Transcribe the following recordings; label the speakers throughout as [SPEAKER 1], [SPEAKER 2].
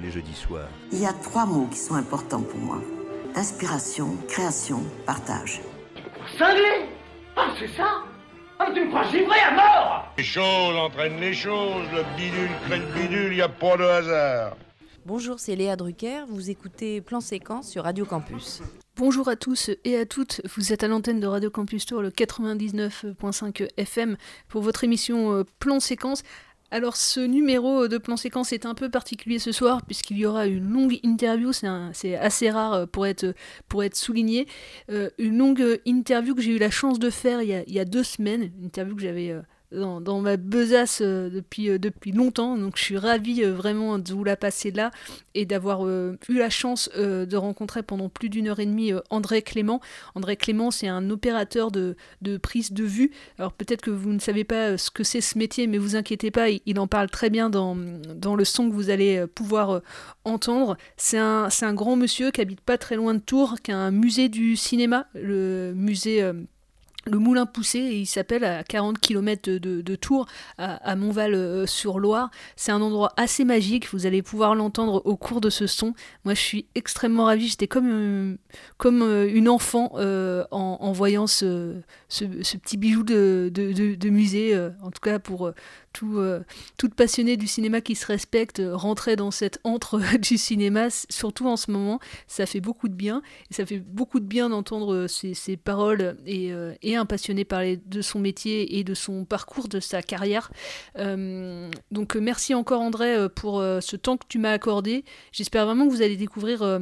[SPEAKER 1] Tous les jeudis soirs.
[SPEAKER 2] Il y a trois mots qui sont importants pour moi. Inspiration, création, partage.
[SPEAKER 3] Cinglé Ah c'est ça Ah tu me crois givré à mort
[SPEAKER 4] Les choses entraînent les choses, le bidule crée le bidule, y a pas de hasard.
[SPEAKER 5] Bonjour, c'est Léa Drucker, vous écoutez Plan Séquence sur Radio Campus.
[SPEAKER 6] Bonjour à tous et à toutes, vous êtes à l'antenne de Radio Campus Tour, le 99.5 FM, pour votre émission euh, Plan Séquence. Alors ce numéro de plan séquence est un peu particulier ce soir puisqu'il y aura une longue interview, c'est assez rare euh, pour être, souligné, euh, une longue interview que j'ai eu la chance de faire il y a, il y a deux semaines, une interview que j'avais... Euh, dans, ma besace euh, depuis, euh, depuis longtemps. Donc je suis ravie euh, vraiment de vous la passer là et d'avoir eu la chance de rencontrer pendant plus d'une heure et demie André Clément. André Clément, c'est un opérateur de, de, prise de vue. Alors peut-être que vous ne savez pas ce que c'est ce métier, mais vous inquiétez pas, il, il, en parle très bien dans, dans le son que vous allez pouvoir entendre. C'est un, un grand monsieur qui habite pas très loin de Tours, qui a un musée du cinéma, le musée le Moulin Poussé, il s'appelle à 40 km de, Tours, à, Montval-sur-Loire. C'est un endroit assez magique, vous allez pouvoir l'entendre au cours de ce son. Moi, je suis extrêmement ravie, j'étais comme, euh, comme euh, une enfant euh, en, voyant ce, ce, petit bijou de, de musée, euh, en tout cas pour euh, tout, euh, toute passionnée du cinéma qui se respecte, rentrer dans cet antre du cinéma, surtout en ce moment, ça fait beaucoup de bien, et ça fait beaucoup de bien d'entendre ces, ces, paroles et, et un passionné parler de son métier et de son parcours, de sa carrière. Euh, donc merci encore André pour euh, ce temps que tu m'as accordé. J'espère vraiment que vous allez découvrir euh,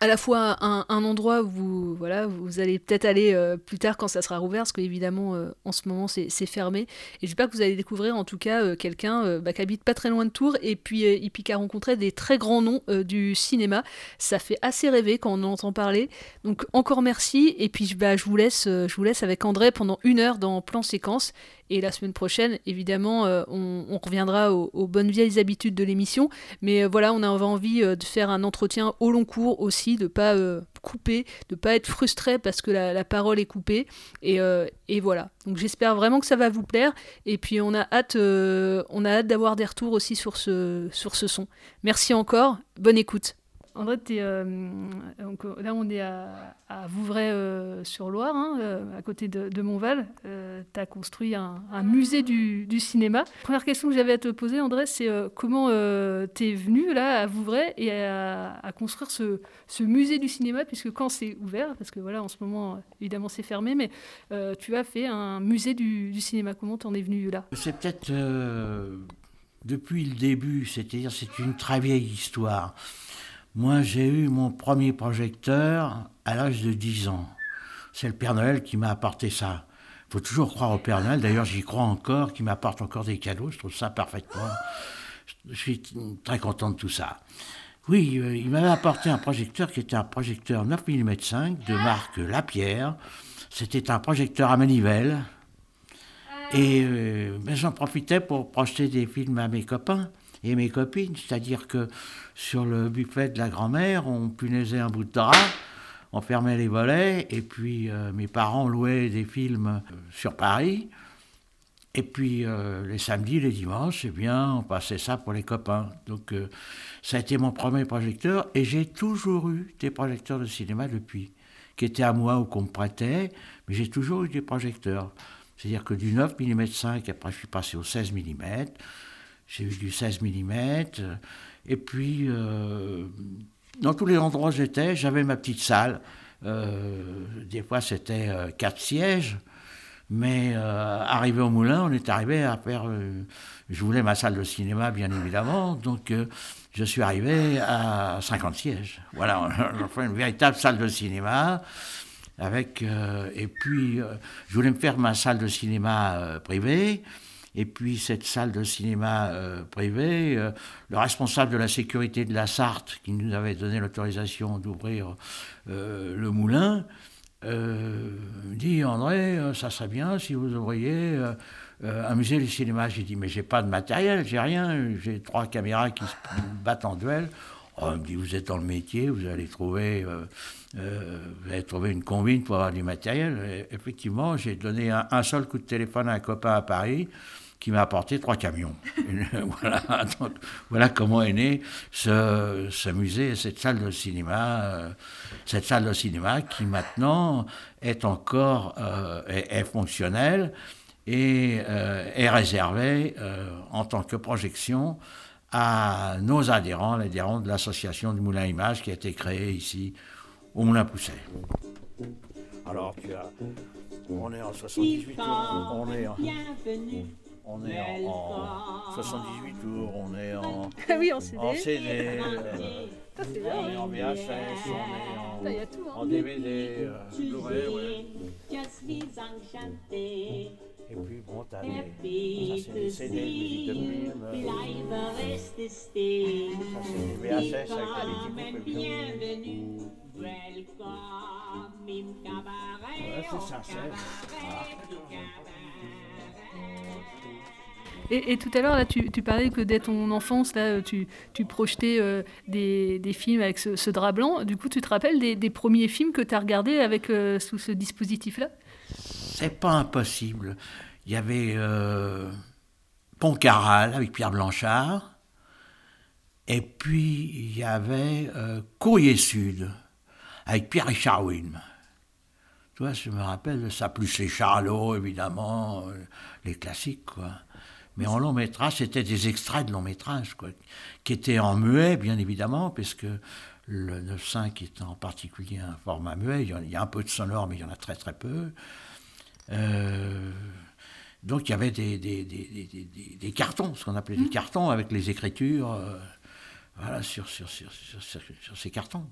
[SPEAKER 6] à la fois un, endroit où vous, voilà, vous allez peut-être aller euh, plus tard quand ça sera rouvert, parce qu'évidemment euh, en ce moment c'est fermé. Et j'espère que vous allez découvrir en tout cas euh, quelqu'un bah, qui habite pas très loin de Tours et puis, et puis qui a rencontré des très grands noms du cinéma. Ça fait assez rêver quand on en entend parler. Donc encore merci et puis bah, je, vous laisse, je vous laisse avec André pendant une heure dans Plan Séquence. Et la semaine prochaine, évidemment, euh, on, reviendra aux, bonnes vieilles habitudes de l'émission. Mais euh, voilà, on a envie euh, de faire un entretien au long cours aussi, de pas couper, de pas être frustré parce que la, parole est coupée. Et, voilà. Donc j'espère vraiment que ça va vous plaire. Et puis on a hâte, on a hâte d'avoir des retours aussi sur ce son. Merci encore. Bonne écoute. André, euh, donc, là on est à, Vouvray-sur-Loire, euh, hein, euh, à côté de, de Montval. Euh, tu as construit un, musée du, du, cinéma. Première question que j'avais à te poser, André, c'est euh, comment tu es venu là à Vouvray et à, construire ce, musée du cinéma, puisque quand c'est ouvert, parce que voilà, en ce moment, évidemment, c'est fermé, mais tu as fait un musée du, du cinéma. Comment tu en es venu là?
[SPEAKER 7] C'est peut-être depuis le début, c'est-à-dire c'est une très vieille histoire. Moi, j'ai eu mon premier projecteur à l'âge de 10 ans. C'est le Père Noël qui m'a apporté ça. Il faut toujours croire au Père Noël. D'ailleurs, j'y crois encore, qui m'apporte encore des cadeaux. Je trouve ça parfaitement. Je suis très content de tout ça. Oui, euh, il m'avait apporté un projecteur qui était un projecteur 9 mm 5 de marque Lapierre. C'était un projecteur à manivelle. Et euh, ben, j'en profitais pour projeter des films à mes copains et mes copines. C'est-à-dire que sur le buffet de la grand-mère, on punaisait un bout de drap, on fermait les volets, et puis euh, mes parents louaient des films euh, sur Paris. Et puis euh, les samedis, les dimanches, eh bien, on passait ça pour les copains. Donc ça a été mon premier projecteur, et j'ai toujours eu des projecteurs de cinéma depuis, qui étaient à moi ou qu'on me prêtait, mais j'ai toujours eu des projecteurs. C'est-à-dire que du 9 mm 5, après je suis passé au 16 mm, j'ai eu du 16 mm. Et puis, dans tous les endroits où j'étais, j'avais ma petite salle. des fois, c'était quatre sièges. Mais arrivé au moulin, on est arrivé à faire. je voulais ma salle de cinéma, bien évidemment. Donc, je suis arrivé à 50 sièges. Voilà, on fait une véritable salle de cinéma. Avec, euh, et puis, euh, je voulais me faire ma salle de cinéma euh, privée. Et puis, cette salle de cinéma privée, le responsable de la sécurité de la Sarthe, qui nous avait donné l'autorisation d'ouvrir le moulin, dit André, ça serait bien si vous ouvriez un musée du cinéma. J'ai dit, mais j'ai pas de matériel, j'ai rien, j'ai trois caméras qui se battent en duel. Oh, il me dit, vous êtes dans le métier, vous allez trouver, euh, euh, vous allez trouver une combine pour avoir du matériel. effectivement, j'ai donné un, seul coup de téléphone à un copain à Paris qui m'a apporté trois camions. voilà, voilà, comment est né ce, ce, musée, cette salle de cinéma, euh, cette salle de cinéma qui maintenant est encore est, fonctionnelle et est réservée en tant que projection à nos adhérents, les adhérents de l'association du Moulin Image qui a été créée ici au Moulin Pousset. Alors, tu as, on est en 78 tours, on est en, on est en, 78 tours, on est en,
[SPEAKER 6] ah oui, en CD,
[SPEAKER 7] en CD euh, on est en VHS, on est en, en DVD, euh, Blu-ray, ouais. Et puis bon, t'as les, ça c'est des CD, musique de film. Ça c'est des VHS avec bienvenue. Ouais, c'est sincère.
[SPEAKER 6] Et, tout à l'heure, là, tu, parlais que dès ton enfance, là, tu, tu projetais euh, des, films avec ce, drap blanc. Du coup, tu te rappelles des, premiers films que tu as regardés avec, euh, sous ce dispositif-là?
[SPEAKER 7] C'est pas impossible. Il y avait euh, Pontcarral avec Pierre Blanchard, et puis il y avait euh, Courrier Sud avec Pierre-Richard Wim. Tu vois, je me rappelle ça, plus les Charlots, évidemment, euh, les classiques, quoi. Mais en long métrage, c'était des extraits de long métrage, quoi, qui étaient en muet, bien évidemment, puisque le 9.5 est en particulier un format muet. Il y a un peu de sonore, mais il y en a très très peu. Euh, donc il y avait des, des, des, des cartons, ce qu'on appelait des mmh. cartons avec les écritures euh, voilà, sur, sur, sur, sur, ces cartons.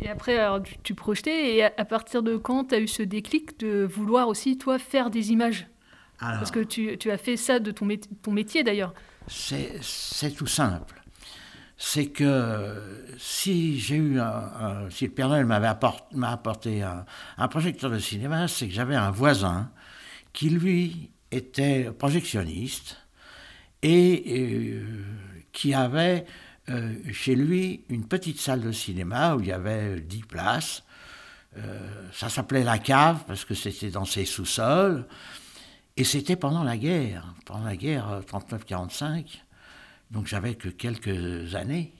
[SPEAKER 6] Et, après, alors, tu, projetais, et à, partir de quand tu as eu ce déclic de vouloir aussi, toi, faire des images? Parce que tu, tu, as fait ça de ton, métier, ton métier d'ailleurs.
[SPEAKER 7] C'est tout simple. C'est que si j'ai eu un, si le Père Noël m'avait apporté, un, un, projecteur de cinéma, c'est que j'avais un voisin qui lui était projectionniste et euh, qui avait euh, chez lui une petite salle de cinéma où il y avait dix places. Euh, ça s'appelait la cave parce que c'était dans ses sous-sols. Et c'était pendant la guerre, pendant la guerre 39-45. Donc j'avais que quelques années.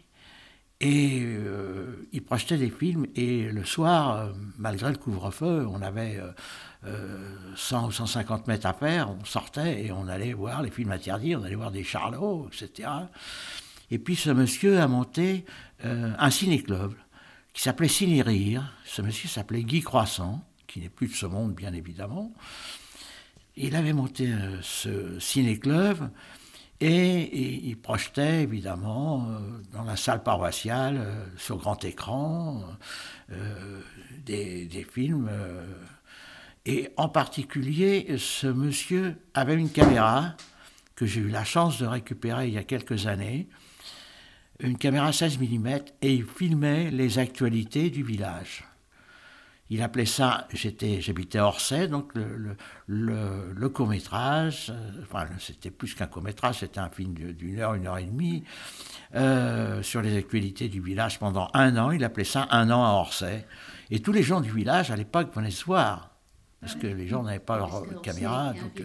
[SPEAKER 7] Et euh, il projetait des films. Et le soir, malgré le couvre-feu, on avait 100 ou 150 mètres à faire, on sortait et on allait voir les films interdits, on allait voir des charlots, etc. Et puis ce monsieur a monté euh, un ciné-club qui s'appelait Ciné Rire. Ce monsieur s'appelait Guy Croissant, qui n'est plus de ce monde, bien évidemment. Il avait monté euh, ce ciné-club et, il projetait évidemment euh, dans la salle paroissiale, sur grand écran, des, des, films et en particulier, ce monsieur avait une caméra que j'ai eu la chance de récupérer il y a quelques années, une caméra 16 mm, et il filmait les actualités du village. Il appelait ça, j'habitais à Orsay, donc le, le, court-métrage, euh, enfin c'était plus qu'un court-métrage, c'était un film d'une heure, une heure et demie, euh, sur les actualités du village pendant un an. Il appelait ça un an à Orsay. Et tous les gens du village à l'époque venaient se voir. Parce que les gens n'avaient pas leur caméra. Donc, euh,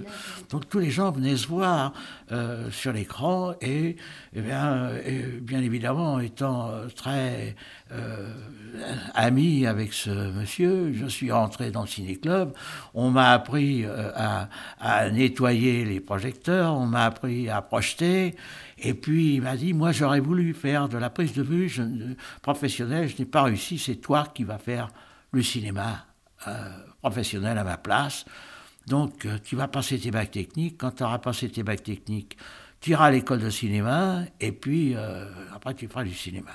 [SPEAKER 7] donc, tous les gens venaient se voir euh, sur l'écran et, eh bien, bien évidemment, étant euh, très ami avec ce monsieur, je suis rentré dans le ciné-club. On m'a appris à, à, nettoyer les projecteurs, on m'a appris à projeter. Et puis il m'a dit, moi j'aurais voulu faire de la prise de vue je, professionnelle, je n'ai pas réussi, c'est toi qui vas faire le cinéma professionnel à ma place. Donc, euh, tu vas passer tes bacs techniques. Quand tu auras passé tes bacs techniques, tu iras à l'école de cinéma et puis euh, après, tu feras du cinéma.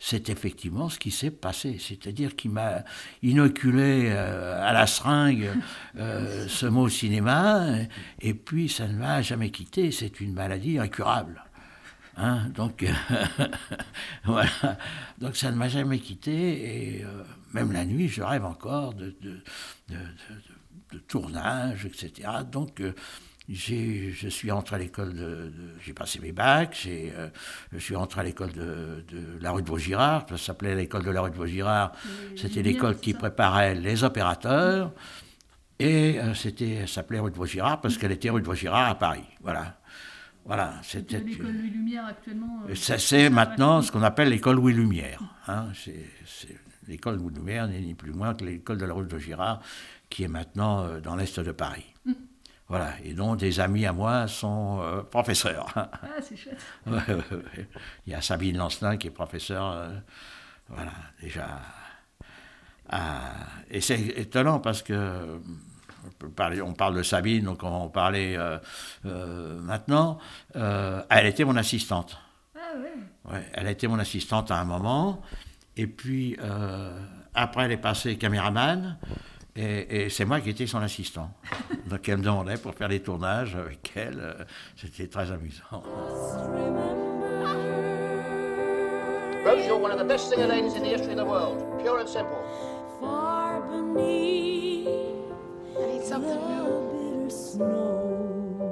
[SPEAKER 7] C'est effectivement ce qui s'est passé. C'est-à-dire qu'il m'a inoculé euh, à la seringue ce mot cinéma et puis ça ne m'a jamais quitté. C'est une maladie incurable. Hein donc, voilà. donc ça ne m'a jamais quitté et même la nuit, je rêve encore de, de, tournage, etc. Donc, euh, je suis entré à l'école de, j'ai passé mes bacs, euh, je suis entré à l'école de, la rue de Vaugirard, ça s'appelait l'école de la rue de Vaugirard, c'était l'école qui préparait les opérateurs, et euh, c'était, s'appelait rue de Vaugirard parce qu'elle était rue de Vaugirard à Paris, voilà. Voilà,
[SPEAKER 6] c'était. L'école Louis Lumière actuellement.
[SPEAKER 7] c'est maintenant ce qu'on appelle l'école Louis Lumière. Hein, c'est l'école de Lumière n'est ni plus moins que l'école de la rue de Girard, qui est maintenant euh, dans l'est de Paris. Mm. Voilà, et dont des amis à moi sont euh, professeurs.
[SPEAKER 6] Ah, c'est chouette.
[SPEAKER 7] Il y a Sabine Lancelin qui est professeur, euh, voilà, déjà. Ah, et c'est étonnant parce que on parle de Sabine, donc on va en parler maintenant. elle était mon assistante.
[SPEAKER 6] Ah ouais.
[SPEAKER 7] ouais. Elle a été mon assistante à un moment. Et puis, euh, après, elle est passée caméraman. Et, c'est moi qui étais son assistant. Donc elle me demandait pour faire les tournages avec elle. Euh, c'était très amusant. Rose, you're one of the best singer ladies in the history of the world. Pure and simple. Far beneath I need something new.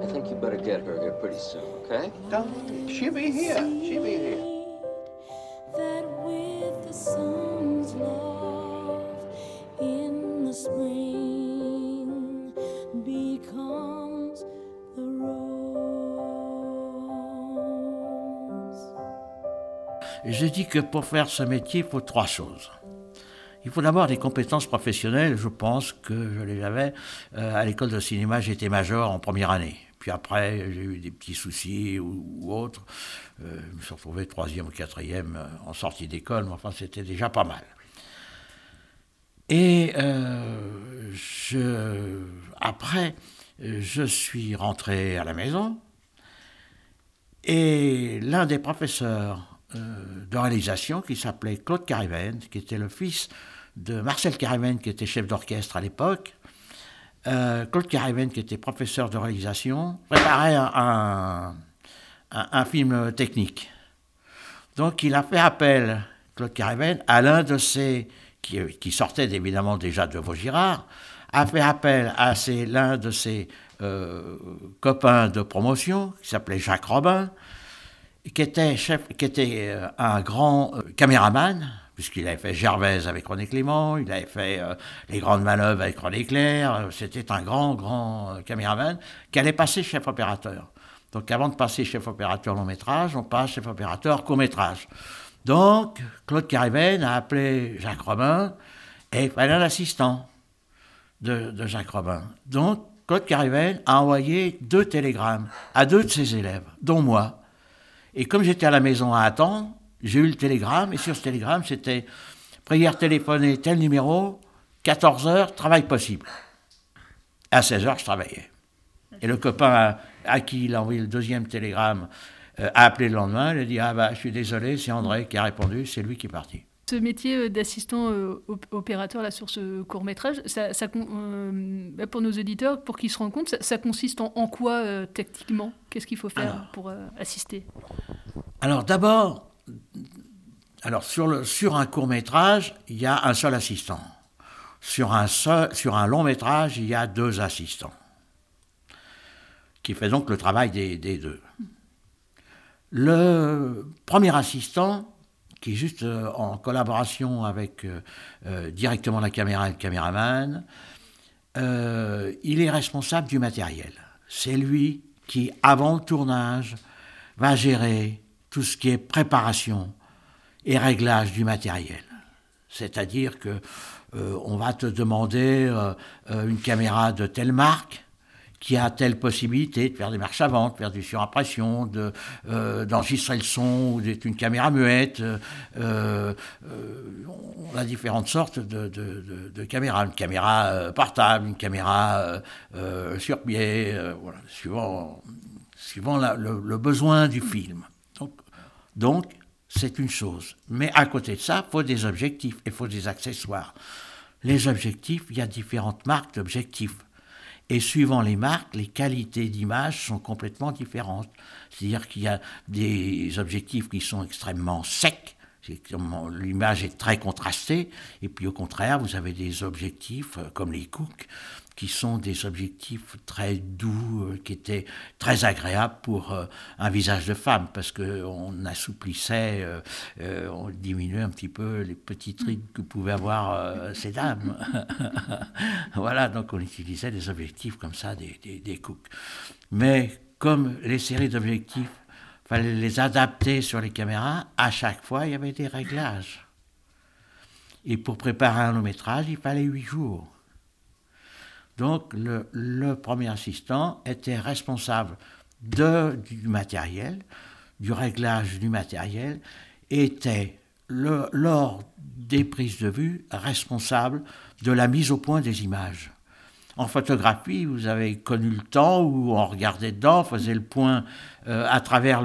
[SPEAKER 7] I think you better get her here pretty soon, okay? Don't. She'll be here. She'll be here. Je dis que pour faire ce métier, il faut trois choses. Il faut d'abord des compétences professionnelles. Je pense que je les avais. Euh, à l'école de cinéma, j'étais major en première année. Puis après, j'ai eu des petits soucis ou, autres. Euh, je me suis retrouvé troisième ou quatrième euh, en sortie d'école, mais enfin, c'était déjà pas mal. Et je, après, je suis rentré à la maison. Et l'un des professeurs euh, de réalisation qui s'appelait Claude Cariven, qui était le fils de Marcel Cariven, qui était chef d'orchestre à l'époque. Euh, Claude Cariven, qui était professeur de réalisation, préparait un, un, film technique. Donc il a fait appel, Claude Cariven, à l'un de ses, qui, sortait évidemment déjà de Vaugirard, a fait appel à l'un de ses euh, copains de promotion, qui s'appelait Jacques Robin, qui était, qui était euh, un grand caméraman, puisqu'il avait fait Gervaise avec René Clément, il avait fait euh, les grandes manœuvres avec René Clair, c'était un grand, grand caméraman, qui allait passer chef opérateur. Donc avant de passer chef opérateur long métrage, on passe chef opérateur court métrage. Donc Claude Cariven a appelé Jacques Robin et il un assistant de, de Jacques Robin. Donc Claude Cariven a envoyé deux télégrammes à deux de ses élèves, dont moi. Et comme j'étais à la maison à attendre, j'ai eu le télégramme, et sur ce télégramme, c'était prière téléphonée, tel numéro, 14 heures, travail possible. À 16 heures, je travaillais. Et le copain à, qui il a envoyé le deuxième télégramme euh, a appelé le lendemain, il a dit Ah bah, je suis désolé, c'est André qui a répondu, c'est lui qui est parti.
[SPEAKER 6] Ce métier euh, d'assistant euh, opérateur là, sur ce court métrage, ça, bah, pour nos auditeurs, pour qu'ils se rendent compte, ça, consiste en, quoi tactiquement? Qu'est-ce qu'il faut faire pour assister?
[SPEAKER 7] Alors d'abord, alors sur, un court métrage, il y a un seul assistant. Sur un, sur un long métrage, il y a deux assistants, qui fait donc le travail des, deux. Le premier assistant, qui est juste euh, en collaboration avec euh, euh, directement la caméra et le caméraman, il est responsable du matériel. C'est lui qui, avant le tournage, va gérer tout ce qui est préparation et réglage du matériel. C'est-à-dire que euh, on va te demander euh, euh, une caméra de telle marque qui a telle possibilité de faire des marches avant, de faire du surimpression, de, d'enregistrer le son, ou d'être une caméra muette. on a différentes sortes de, caméras. Une caméra portable, une caméra sur pied, voilà, suivant, suivant le, besoin du film. Donc, c'est une chose. Mais à côté de ça, il faut des objectifs, il faut des accessoires. Les objectifs, il y a différentes marques d'objectifs. Et suivant les marques, les qualités d'image sont complètement différentes. C'est-à-dire qu'il y a des objectifs qui sont extrêmement secs, l'image est très contrastée, et puis au contraire, vous avez des objectifs euh, comme les Cook qui sont des objectifs très doux, euh, qui étaient très agréables pour euh, un visage de femme, parce qu'on assouplissait, euh, on diminuait un petit peu les petits trucs que pouvaient avoir ces dames. voilà, donc on utilisait des objectifs comme ça, des, des, des cooks. Mais comme les séries d'objectifs, fallait les adapter sur les caméras, à chaque fois, il y avait des réglages. Et pour préparer un long métrage, il fallait huit jours. Donc le, premier assistant était responsable du matériel, du réglage du matériel, était lors des prises de vue responsable de la mise au point des images. En photographie, vous avez connu le temps où on regardait dedans, on faisait le point euh, à travers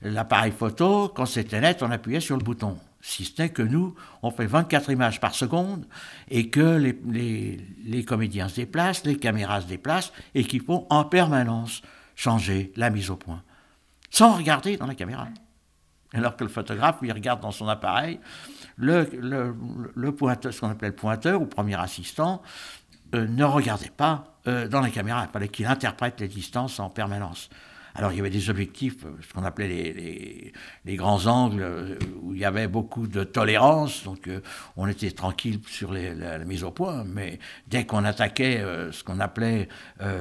[SPEAKER 7] l'appareil photo. Quand c'était net, on appuyait sur le bouton. Si ce n'est que nous, on fait 24 images par seconde et que les, comédiens se déplacent, les caméras se déplacent et qu'il faut en permanence changer la mise au point, sans regarder dans la caméra. Alors que le photographe, il regarde dans son appareil, le, pointeur, ce qu'on appelle le pointeur ou premier assistant, euh, ne regardait pas euh, dans la caméra. Il fallait qu'il interprète les distances en permanence. Alors il y avait des objectifs, euh, ce qu'on appelait les, grands angles, euh, où il y avait beaucoup de tolérance, donc euh, on était tranquille sur la, mise au point, mais dès qu'on attaquait ce qu'on appelait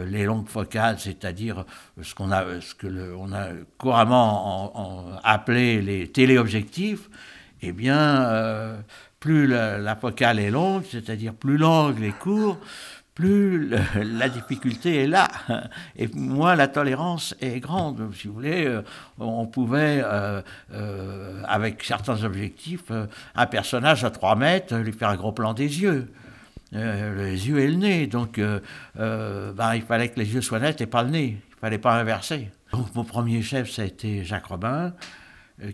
[SPEAKER 7] les longues focales, c'est-à-dire ce qu'on a, ce que on a couramment appelé les téléobjectifs, eh bien, plus la, la, focale est longue, c'est-à-dire plus l'angle est court, plus la difficulté est là. Et moins la tolérance est grande. Si vous voulez, euh, on pouvait, euh, euh, avec certains objectifs, un personnage à 3 mètres, lui faire un gros plan des yeux. les yeux et le nez. Donc, ben, il fallait que les yeux soient nets et pas le nez. Il fallait pas inverser. Donc, mon premier chef, ça a été Jacques Robin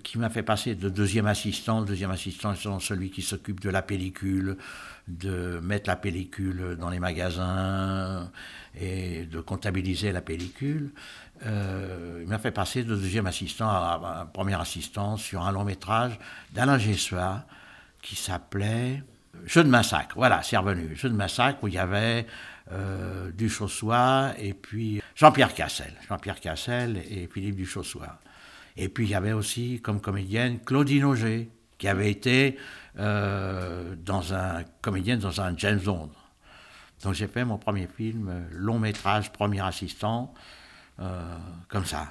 [SPEAKER 7] qui m'a fait passer de deuxième assistant. Le deuxième assistant étant celui qui s'occupe de la pellicule, de mettre la pellicule dans les magasins et de comptabiliser la pellicule. Euh, il m'a fait passer de deuxième assistant à, un premier assistant sur un long métrage d'Alain Gessois qui s'appelait Jeu de massacre. Voilà, c'est revenu. Jeu de massacre où il y avait euh, Duchossois et puis Jean-Pierre Cassel. Jean-Pierre Cassel et Philippe Duchossois. Et puis il y avait aussi comme comédienne Claudine Auger, qui avait été euh, dans un comédienne dans un James Bond. Donc j'ai fait mon premier film, euh, long métrage, premier assistant, euh, comme ça.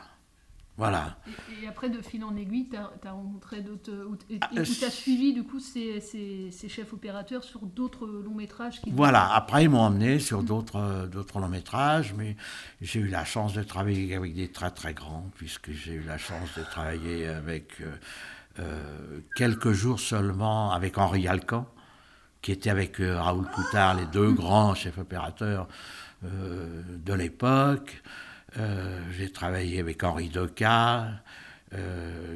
[SPEAKER 7] Voilà.
[SPEAKER 6] Et, après, de fil en aiguille, tu as, rencontré d'autres. Et ah, tu as suivi, du coup, ces, ces, chefs opérateurs sur d'autres longs métrages qui
[SPEAKER 7] Voilà, après, ils m'ont emmené sur d'autres d'autres longs métrages, mais j'ai eu la chance de travailler avec des très très grands, puisque j'ai eu la chance de travailler avec. Euh, quelques jours seulement avec Henri Alcan, qui était avec euh, Raoul Coutard, les deux grands chefs opérateurs euh, de l'époque. J'ai travaillé avec Henri Doca,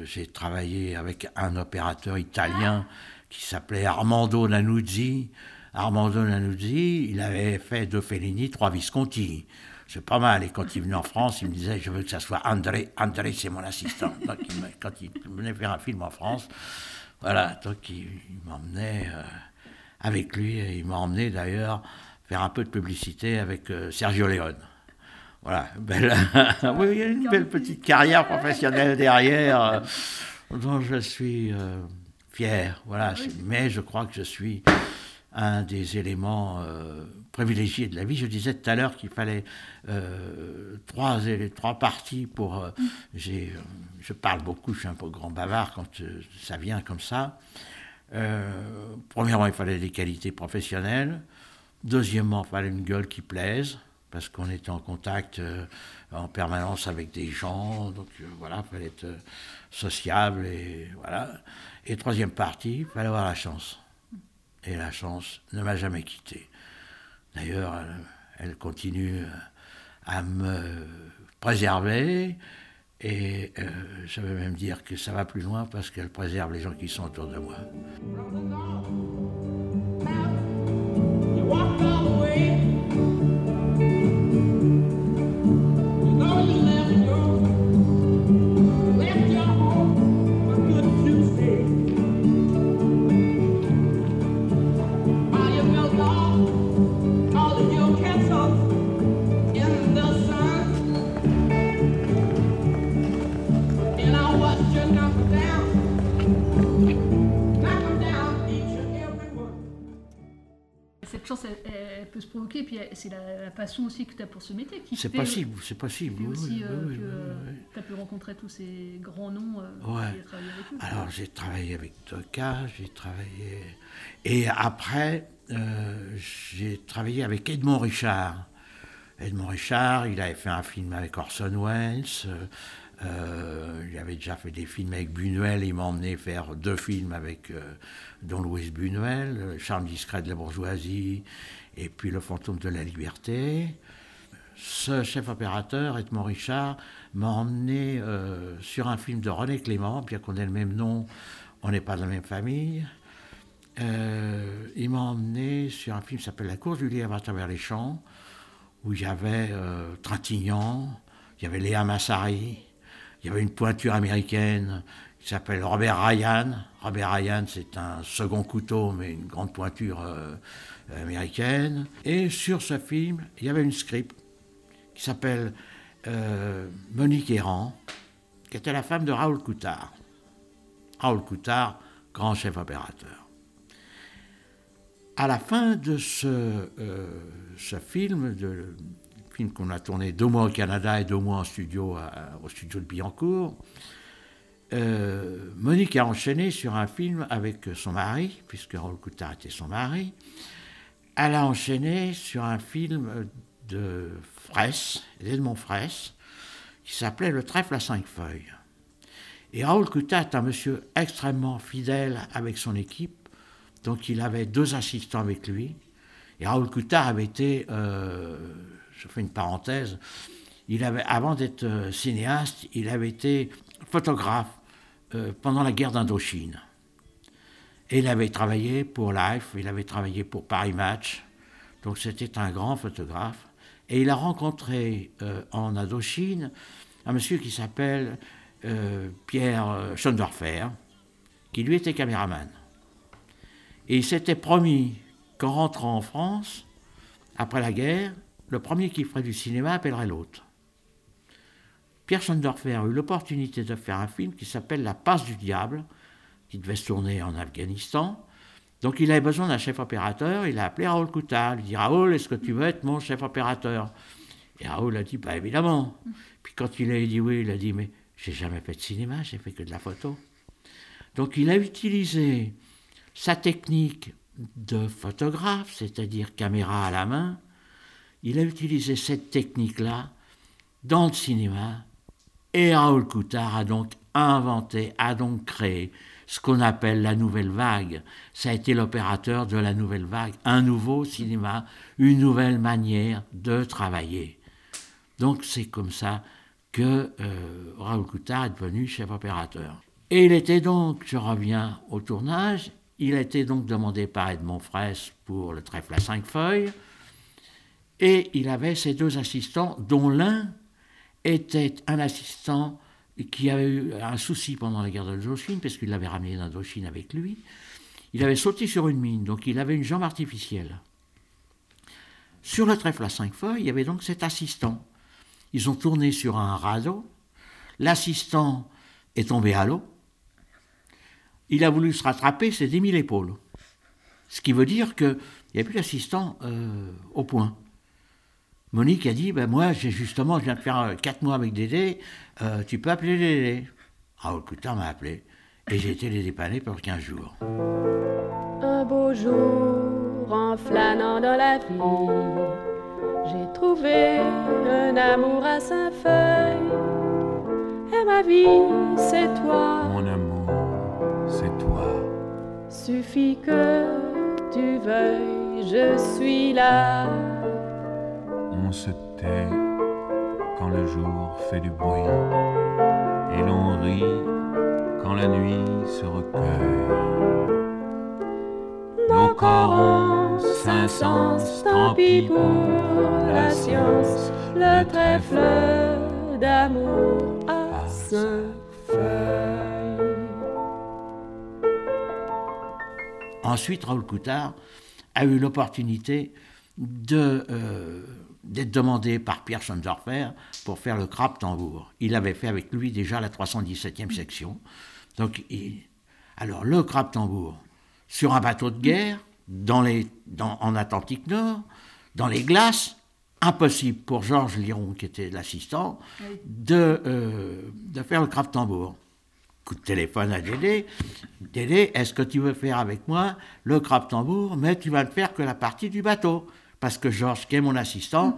[SPEAKER 7] j'ai travaillé avec un opérateur italien qui s'appelait Armando Nanuzzi. Armando Nanuzzi, il avait fait de Fellini trois Visconti c'est pas mal. Et quand il venait en France, il me disait Je veux que ça soit André. André, c'est mon assistant. Donc, quand il venait faire un film en France, voilà, donc il, m'emmenait euh, avec lui. Et il m'a emmené d'ailleurs faire un peu de publicité avec euh, Sergio Leone. Voilà, belle, oui, il y a une belle petite carrière professionnelle derrière euh, dont je suis fier. Voilà, mais je crois que je suis un des éléments euh, privilégiés de la vie. Je disais tout à l'heure qu'il fallait euh, trois, trois parties pour... Euh, j'ai, je parle beaucoup, je suis un peu grand bavard quand ça vient comme ça. premièrement, il fallait des qualités professionnelles. Deuxièmement, il fallait une gueule qui plaise, parce qu'on était en contact en permanence avec des gens, donc voilà, il fallait être sociable et voilà. Et troisième partie, il fallait avoir la chance et la chance ne m'a jamais quitté. D'ailleurs, elle, continue à me préserver et euh, je vais même dire que ça va plus loin parce qu'elle préserve les gens qui sont autour de moi.
[SPEAKER 6] Provoquer, puis c'est la, passion aussi que tu as pour ce métier.
[SPEAKER 7] C'est possible, c'est possible.
[SPEAKER 6] aussi euh, que tu as pu rencontrer tous ces grands noms.
[SPEAKER 7] Euh, Alors j'ai travaillé avec Toka, j'ai travaillé. Et après, euh, j'ai travaillé avec Edmond Richard. Edmond Richard, il avait fait un film avec Orson Welles. Euh, il avait déjà fait des films avec Buñuel, il m'a emmené faire deux films avec euh, Don Louis Buñuel, charme discret de la bourgeoisie et puis Le fantôme de la liberté. Ce chef opérateur, Edmond Richard, m'a emmené euh, sur un film de René Clément, bien qu'on ait le même nom, on n'est pas de la même famille. il m'a emmené sur un film qui s'appelle La course du lièvre à travers les champs, où il y avait Trintignant, il y avait Léa Massari, il y avait une pointure américaine qui s'appelle Robert Ryan. Robert Ryan, c'est un second couteau, mais une grande pointure euh, américaine. Et sur ce film, il y avait une script qui s'appelle euh, Monique Errand, qui était la femme de Raoul Coutard. Raoul Coutard, grand chef opérateur. À la fin de ce, euh, ce film, de, film qu'on a tourné deux mois au Canada et deux mois en studio au studio de Billancourt. Euh, Monique a enchaîné sur un film avec son mari, puisque Raoul Coutard était son mari. Elle a enchaîné sur un film de Fraisse, d'Edmond Fraisse, qui s'appelait Le trèfle à cinq feuilles. Et Raoul Coutard est un monsieur extrêmement fidèle avec son équipe, donc il avait deux assistants avec lui. Et Raoul Coutard avait été euh, je fais une parenthèse, il avait, avant d'être euh, cinéaste, il avait été photographe euh, pendant la guerre d'Indochine. Et il avait travaillé pour Life, il avait travaillé pour Paris Match, donc c'était un grand photographe. Et il a rencontré euh, en Indochine un monsieur qui s'appelle Pierre Schondorfer, qui lui était caméraman. Et il s'était promis qu'en rentrant en France, après la guerre, le premier qui ferait du cinéma appellerait l'autre. Pierre Schondorfer a eu l'opportunité de faire un film qui s'appelle La passe du diable, qui devait se tourner en Afghanistan. Donc il avait besoin d'un chef opérateur, il a appelé Raoul Couta, il dit Raoul, est-ce que tu veux être mon chef opérateur? Et Raoul a dit, bah évidemment. Puis quand il a dit oui, il a dit, mais j'ai jamais fait de cinéma, j'ai fait que de la photo. Donc il a utilisé sa technique de photographe, c'est-à-dire caméra à la main, il a utilisé cette technique-là dans le cinéma et Raoul Coutard a donc inventé, a donc créé ce qu'on appelle la nouvelle vague. Ça a été l'opérateur de la nouvelle vague, un nouveau cinéma, une nouvelle manière de travailler. Donc c'est comme ça que euh, Raoul Coutard est devenu chef opérateur. Et il était donc, je reviens au tournage, il a été donc demandé par Edmond Fraisse pour le trèfle à cinq feuilles. Et il avait ses deux assistants, dont l'un était un assistant qui avait eu un souci pendant la guerre d'Indochine, parce qu'il l'avait ramené d'Indochine avec lui. Il avait sauté sur une mine, donc il avait une jambe artificielle. Sur le trèfle à cinq feuilles, il y avait donc cet assistant. Ils ont tourné sur un radeau. L'assistant est tombé à l'eau. Il a voulu se rattraper, s'est démis l'épaule. Ce qui veut dire qu'il n'y a plus d'assistant euh, au point. Monique a dit, ben moi, j'ai justement, je viens de faire 4 mois avec Dédé, euh, tu peux appeler Dédé. Raoul Coutard m'a appelé, et j'ai été les dépanner pour 15 jours.
[SPEAKER 8] Un beau jour, en flânant dans la ville, j'ai trouvé un amour à Saint-Feuille. Et ma vie, c'est toi.
[SPEAKER 9] Mon amour, c'est toi.
[SPEAKER 8] Suffit que tu veuilles, je suis là.
[SPEAKER 9] Se tait quand le jour fait du bruit, et l'on rit quand la nuit se recueille. Nos corps ont cinq sens, tant pis pour la science, le trèfle d'amour à Saint-Feuille.
[SPEAKER 7] Ensuite, Raoul Coutard a eu l'opportunité de, euh, d'être demandé par Pierre Schondorfer pour faire le crabe tambour. Il avait fait avec lui déjà la 317e section. Donc, il... alors le crabe tambour sur un bateau de guerre dans les, dans, en Atlantique Nord, dans les glaces, impossible pour Georges Liron, qui était l'assistant, de, euh, de faire le crabe tambour. Coup de téléphone à Dédé. Dédé, est-ce que tu veux faire avec moi le crabe tambour, mais tu vas ne faire que la partie du bateau Parce que Georges, qui est mon assistant,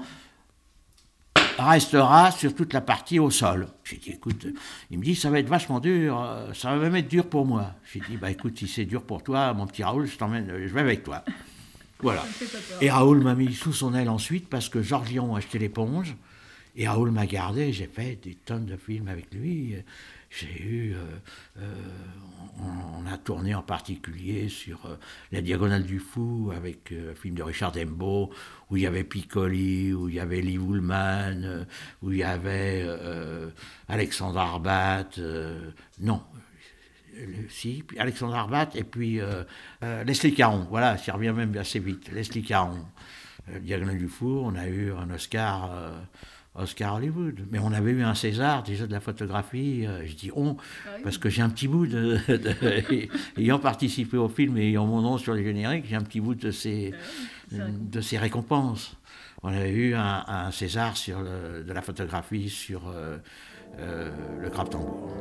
[SPEAKER 7] restera sur toute la partie au sol. J'ai dit, écoute, il me dit, ça va être vachement dur, euh, ça va même être dur pour moi. J'ai dit, bah écoute, si c'est dur pour toi, mon petit Raoul, je t'emmène, je vais avec toi. Voilà. Et Raoul m'a mis sous son aile ensuite parce que Georges Lyon a acheté l'éponge. Et Raoul m'a gardé, j'ai fait des tonnes de films avec lui. J'ai eu. Euh, euh, on, a tourné en particulier sur euh, La Diagonale du Fou, avec euh, un film de Richard Dembo, où il y avait Piccoli, où il y avait Lee Woolman, euh, où il y avait Alexandre Arbat. non. Si, Alexandre Arbat et puis Leslie Caron. Voilà, ça revient même assez vite. Leslie Caron. Diagonale du Fou, on a eu un Oscar. Oscar Hollywood. Mais on avait eu un César déjà de la photographie. Euh, je dis on, ah parce que j'ai un petit bout de, de, ayant participé au film et ayant mon nom sur les génériques, j'ai un petit bout de ces, ah de ces récompenses. On avait eu un, un César sur le, de la photographie sur euh, euh, le crabe tambour.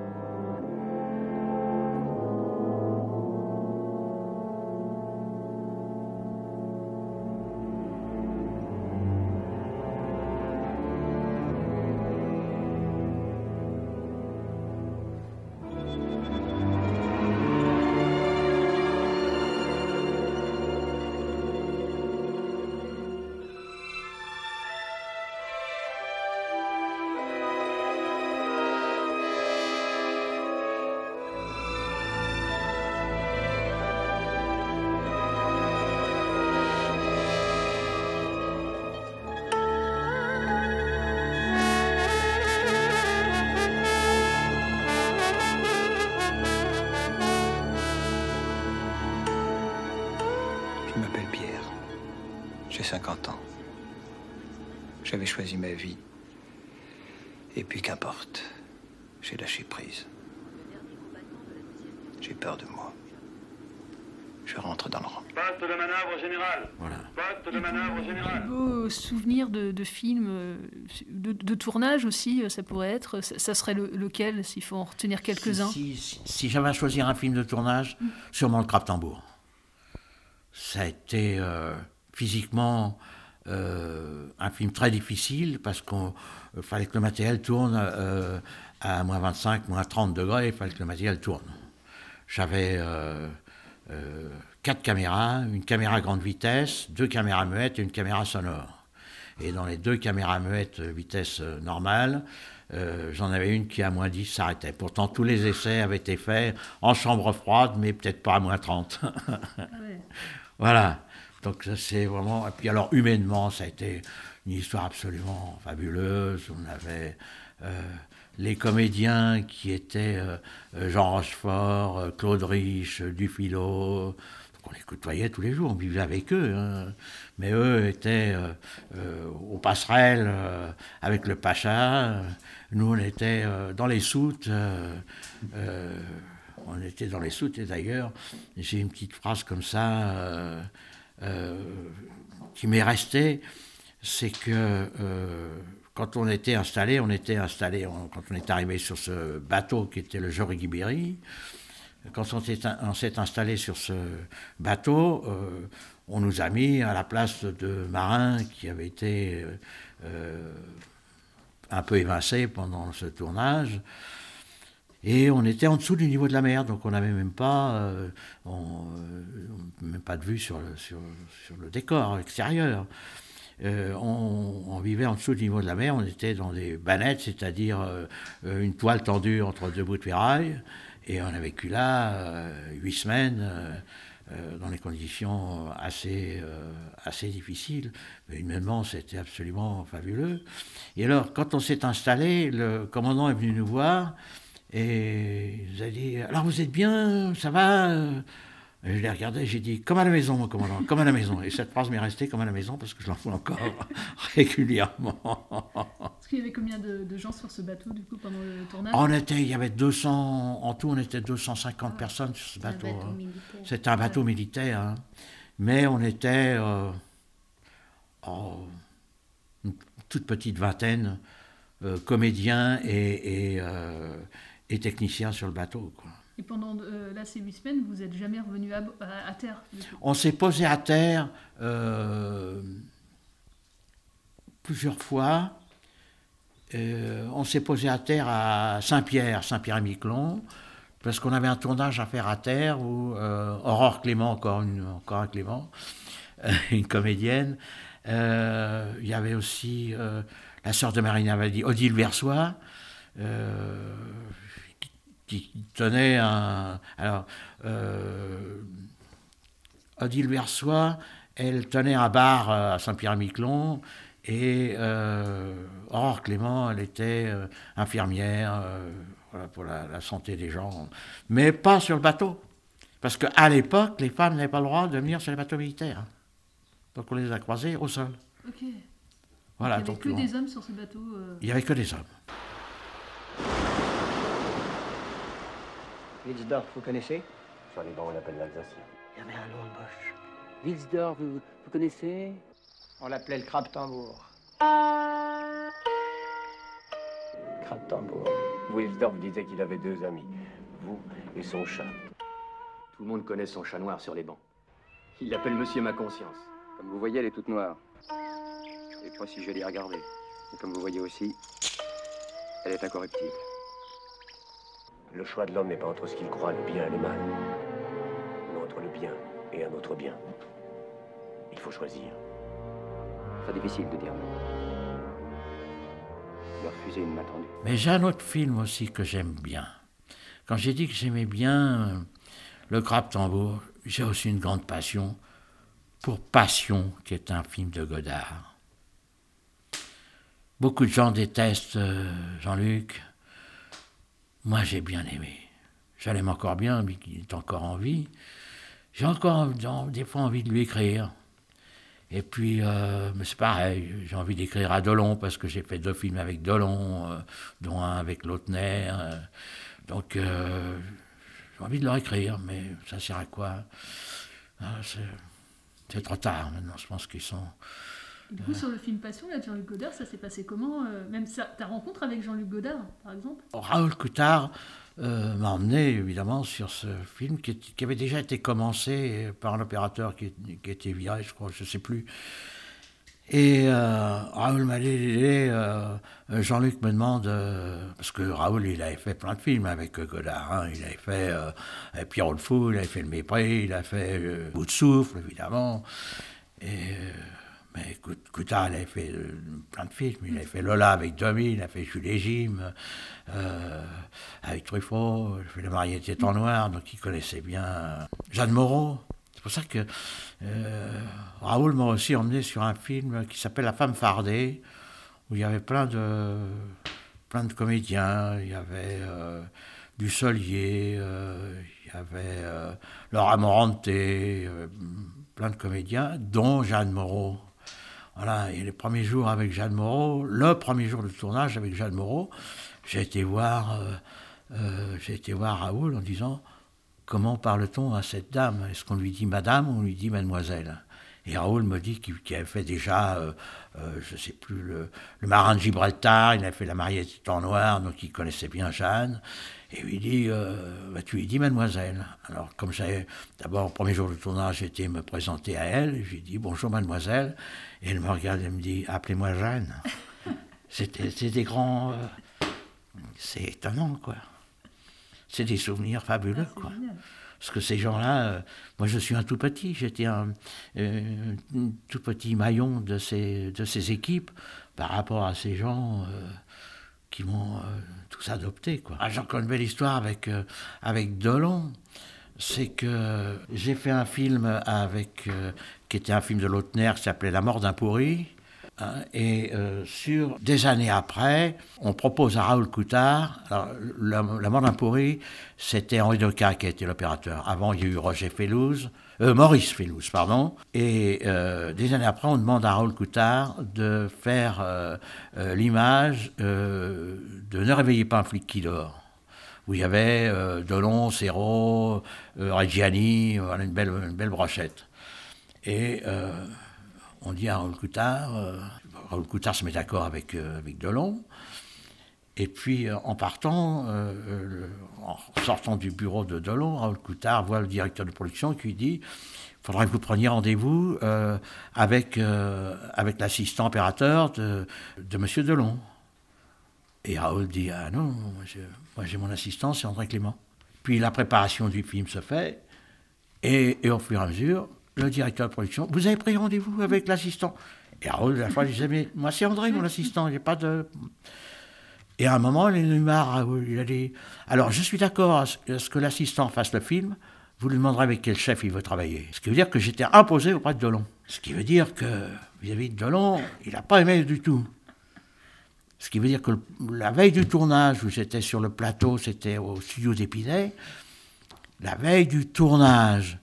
[SPEAKER 10] 50 ans. J'avais choisi ma vie. Et puis qu'importe. J'ai lâché prise. J'ai peur de moi. Je rentre dans le rang.
[SPEAKER 11] Poste de manœuvre général.
[SPEAKER 7] Voilà.
[SPEAKER 11] Poste de manœuvre général.
[SPEAKER 6] Beau souvenir de, de films, de, de, tournage aussi, ça pourrait être. Ça, ça serait le, lequel, s'il faut en retenir quelques-uns
[SPEAKER 7] Si, si, si j'avais à choisir un film de tournage, sûrement le Crabe Tambour. Ça a été euh, physiquement euh, un film très difficile parce qu'il euh, fallait que le matériel tourne euh, à moins 25, moins 30 degrés, il fallait que le matériel tourne. J'avais euh, quatre caméras, une caméra à grande vitesse, deux caméras muettes et une caméra sonore. Et dans les deux caméras muettes vitesse normale, j'en avais une qui à moins 10 s'arrêtait. Pourtant, tous les essais avaient été faits en chambre froide, mais peut-être pas à moins 30. ah ouais. Voilà. Donc c'est vraiment. Puis alors humainement, ça a été une histoire absolument fabuleuse. On avait euh, les comédiens qui étaient euh, Jean Rochefort, euh, Claude Rich, Dufilo. On les côtoyait tous les jours, on vivait avec eux. Hein. Mais eux étaient aux passerelles avec le Pacha. Nous on était dans les soutes on était dans les soutes, et d'ailleurs, j'ai une petite phrase comme ça euh, euh, qui m'est restée, c'est que quand on était installé, on était installé, quand on est arrivé sur ce bateau qui était le Jorigibiri, quand on s'est installé sur ce bateau, on nous a mis à la place de marins qui avaient été un peu évincés pendant ce tournage. Et on était en dessous du niveau de la mer, donc on n'avait même pas, euh, euh, même pas de vue sur le, sur, sur le décor extérieur. Euh, on, vivait en dessous du niveau de la mer, on était dans des bannettes, c'est-à-dire une toile tendue entre deux bouts de ferraille, et on a vécu là huit semaines dans des conditions assez, assez difficiles. Mais humainement, c'était absolument fabuleux. Et alors, quand on s'est installé, le commandant est venu nous voir. Et vous avez dit, alors vous êtes bien, ça va Je l'ai regardé, j'ai dit, comme à la maison, mon commandant, comme à la maison. Et cette phrase m'est restée comme à la maison parce que je l'en fous encore régulièrement.
[SPEAKER 6] Est-ce qu'il y avait combien de, gens sur ce bateau, du coup, pendant le tournage?
[SPEAKER 7] On était, il y avait 200, en tout, on était 250 ah. personnes sur ce bateau. Hein. C'était un bateau militaire. Hein. Mais on était euh, une toute petite vingtaine, euh, comédiens et, et euh, et technicien sur le bateau. Quoi.
[SPEAKER 6] Et pendant euh, là, ces huit semaines, vous n'êtes jamais revenu à, à, terre
[SPEAKER 7] On s'est posé à terre euh, plusieurs fois. Euh, on s'est posé à terre à Saint-Pierre, Saint-Pierre-et-Miquelon, parce qu'on avait un tournage à faire à terre où Aurore Clément, encore, une, encore un Clément, une comédienne. Il y avait aussi la sœur de Marina Valdi, Odile Versois qui tenait un. Alors, euh, Odile Versois, elle tenait un bar euh, à Saint-Pierre-Miquelon. Et euh, Aurore Clément, elle était euh, infirmière voilà, pour la, santé des gens, mais pas sur le bateau. Parce qu'à l'époque, les femmes n'avaient pas le droit de venir sur les bateaux militaires. Donc on les a croisées au sol.
[SPEAKER 6] Ok.
[SPEAKER 7] Voilà,
[SPEAKER 6] il n'y avait que des hommes sur ce bateau
[SPEAKER 7] Il n'y avait que des hommes.
[SPEAKER 10] Wilsdorf, vous connaissez
[SPEAKER 12] Sur les bancs, on l'appelle l'Alsacien.
[SPEAKER 10] Il y avait un nom de boche.
[SPEAKER 12] Wilsdorf, vous, vous connaissez
[SPEAKER 10] On l'appelait le crabe tambour.
[SPEAKER 12] Crabe tambour. Wilsdorf disait qu'il avait deux amis, vous et son chat. Tout le monde connaît son chat noir sur les bancs. Il l'appelle Monsieur Ma Conscience. Comme vous voyez, elle est toute noire. Je sais pas si je vais l'y regarder. Et comme vous voyez aussi, elle est incorruptible. Le choix de l'homme n'est pas entre ce qu'il croit le bien et le mal, mais entre le bien et un autre bien. Il faut choisir. C'est difficile de dire non. De refuser une main tendue.
[SPEAKER 7] Mais j'ai un autre film aussi que j'aime bien. Quand j'ai dit que j'aimais bien euh, Le Crabe Tambour, j'ai aussi une grande passion pour Passion, qui est un film de Godard. Beaucoup de gens détestent euh, Jean-Luc. Moi, j'ai bien aimé. Je l'aime encore bien, mais qu'il est encore en vie. J'ai encore des fois envie de lui écrire. Et puis, euh, c'est pareil, j'ai envie d'écrire à Delon, parce que j'ai fait deux films avec Delon, euh, dont un avec Lautner. Euh, donc, j'ai envie de leur écrire, mais ça sert à quoi ah, C'est trop tard maintenant, je pense qu'ils sont...
[SPEAKER 6] Du coup, sur le film Passion, là, Jean-Luc Godard, ça s'est passé comment euh, Même ça, ta rencontre avec Jean-Luc Godard, par exemple?
[SPEAKER 7] Raoul Coutard euh, m'a emmené, évidemment, sur ce film qui, avait déjà été commencé par un opérateur qui, était viré, je crois, je ne sais plus. Et euh, Raoul m'a dit, Jean-Luc me demande, parce que Raoul, il avait fait plein de films avec Godard, hein. il avait fait Pierrot le Fou, il avait fait Le Mépris, il a fait Bout de Souffle, évidemment. Et mais Coutard, il avait fait euh, plein de films. Il avait fait Lola avec Domi, il a fait Jules Jim, euh, avec Truffaut, il a fait Le marié était en noir, donc il connaissait bien euh, Jeanne Moreau. C'est pour ça que Raoul m'a aussi emmené sur un film qui s'appelle La femme fardée, où il y avait plein de, plein de comédiens. Il y avait du Solier, il y avait Laura Morante, plein de comédiens, dont Jeanne Moreau. Voilà, et les premiers jours avec Jeanne Moreau, le premier jour de tournage avec Jeanne Moreau, j'ai été voir euh, euh, j'ai été voir Raoul en disant Comment parle-t-on à cette dame? Est-ce qu'on lui dit madame ou on lui dit mademoiselle? Et Raoul me dit qu'il avait fait déjà, euh, je ne sais plus, le, le, marin de Gibraltar, il avait fait la mariette en noir, donc il connaissait bien Jeanne. Et lui dit bah, Tu lui dis mademoiselle. Alors, comme j'avais d'abord, au premier jour du tournage, été me présenter à elle, j'ai dit Bonjour mademoiselle. Et elle me regarde et me dit Appelez-moi Jeanne. C'était des grands. c'est étonnant, quoi c'est des souvenirs fabuleux. quoi. Parce que ces gens-là, euh, moi je suis un tout petit, j'étais un, euh, tout petit maillon de ces, de ces équipes par rapport à ces gens euh, qui m'ont tous. Quoi. Ah, J'ai encore une belle histoire avec, avec Delon. C'est que j'ai fait un film avec, qui était un film de Lautner qui s'appelait La mort d'un pourri. Hein, et euh, sur des années après, on propose à Raoul Coutard, alors, la, mort d'un pourri, c'était Henri Deca qui était l'opérateur. Avant, il y a eu Roger Fellouz, euh, Maurice Fellouz, pardon. Et euh, des années après, on demande à Raoul Coutard de faire l'image de Ne réveillez pas un flic qui dort où il y avait Delon, Serrault, Reggiani, une belle, une belle brochette. Et on dit à Raoul Coutard, euh, Raoul Coutard se met d'accord avec, euh, avec Delon, et puis euh, en partant, en sortant du bureau de Delon, Raoul Coutard voit le directeur de production qui dit il faudrait que vous preniez rendez-vous avec, avec l'assistant opérateur de, M. Delon. Et Raoul dit Ah non, moi j'ai mon assistant, c'est André Clément. Puis la préparation du film se fait, et, au fur et à mesure, le directeur de production, vous avez pris rendez-vous avec l'assistant? Et Raoul, la fois, disait, mais moi c'est André, mon assistant, j'ai pas de... Et à un moment, il a eu marre, il a dit, alors je suis d'accord à ce que l'assistant fasse le film, vous lui demanderez avec quel chef il veut travailler. Ce qui veut dire que j'étais imposé auprès de Delon. Ce qui veut dire que vis-à-vis de Delon, il n'a pas aimé du tout. Ce qui veut dire que la veille du tournage, où j'étais sur le plateau, c'était au studio d'Épinay, la veille du tournage,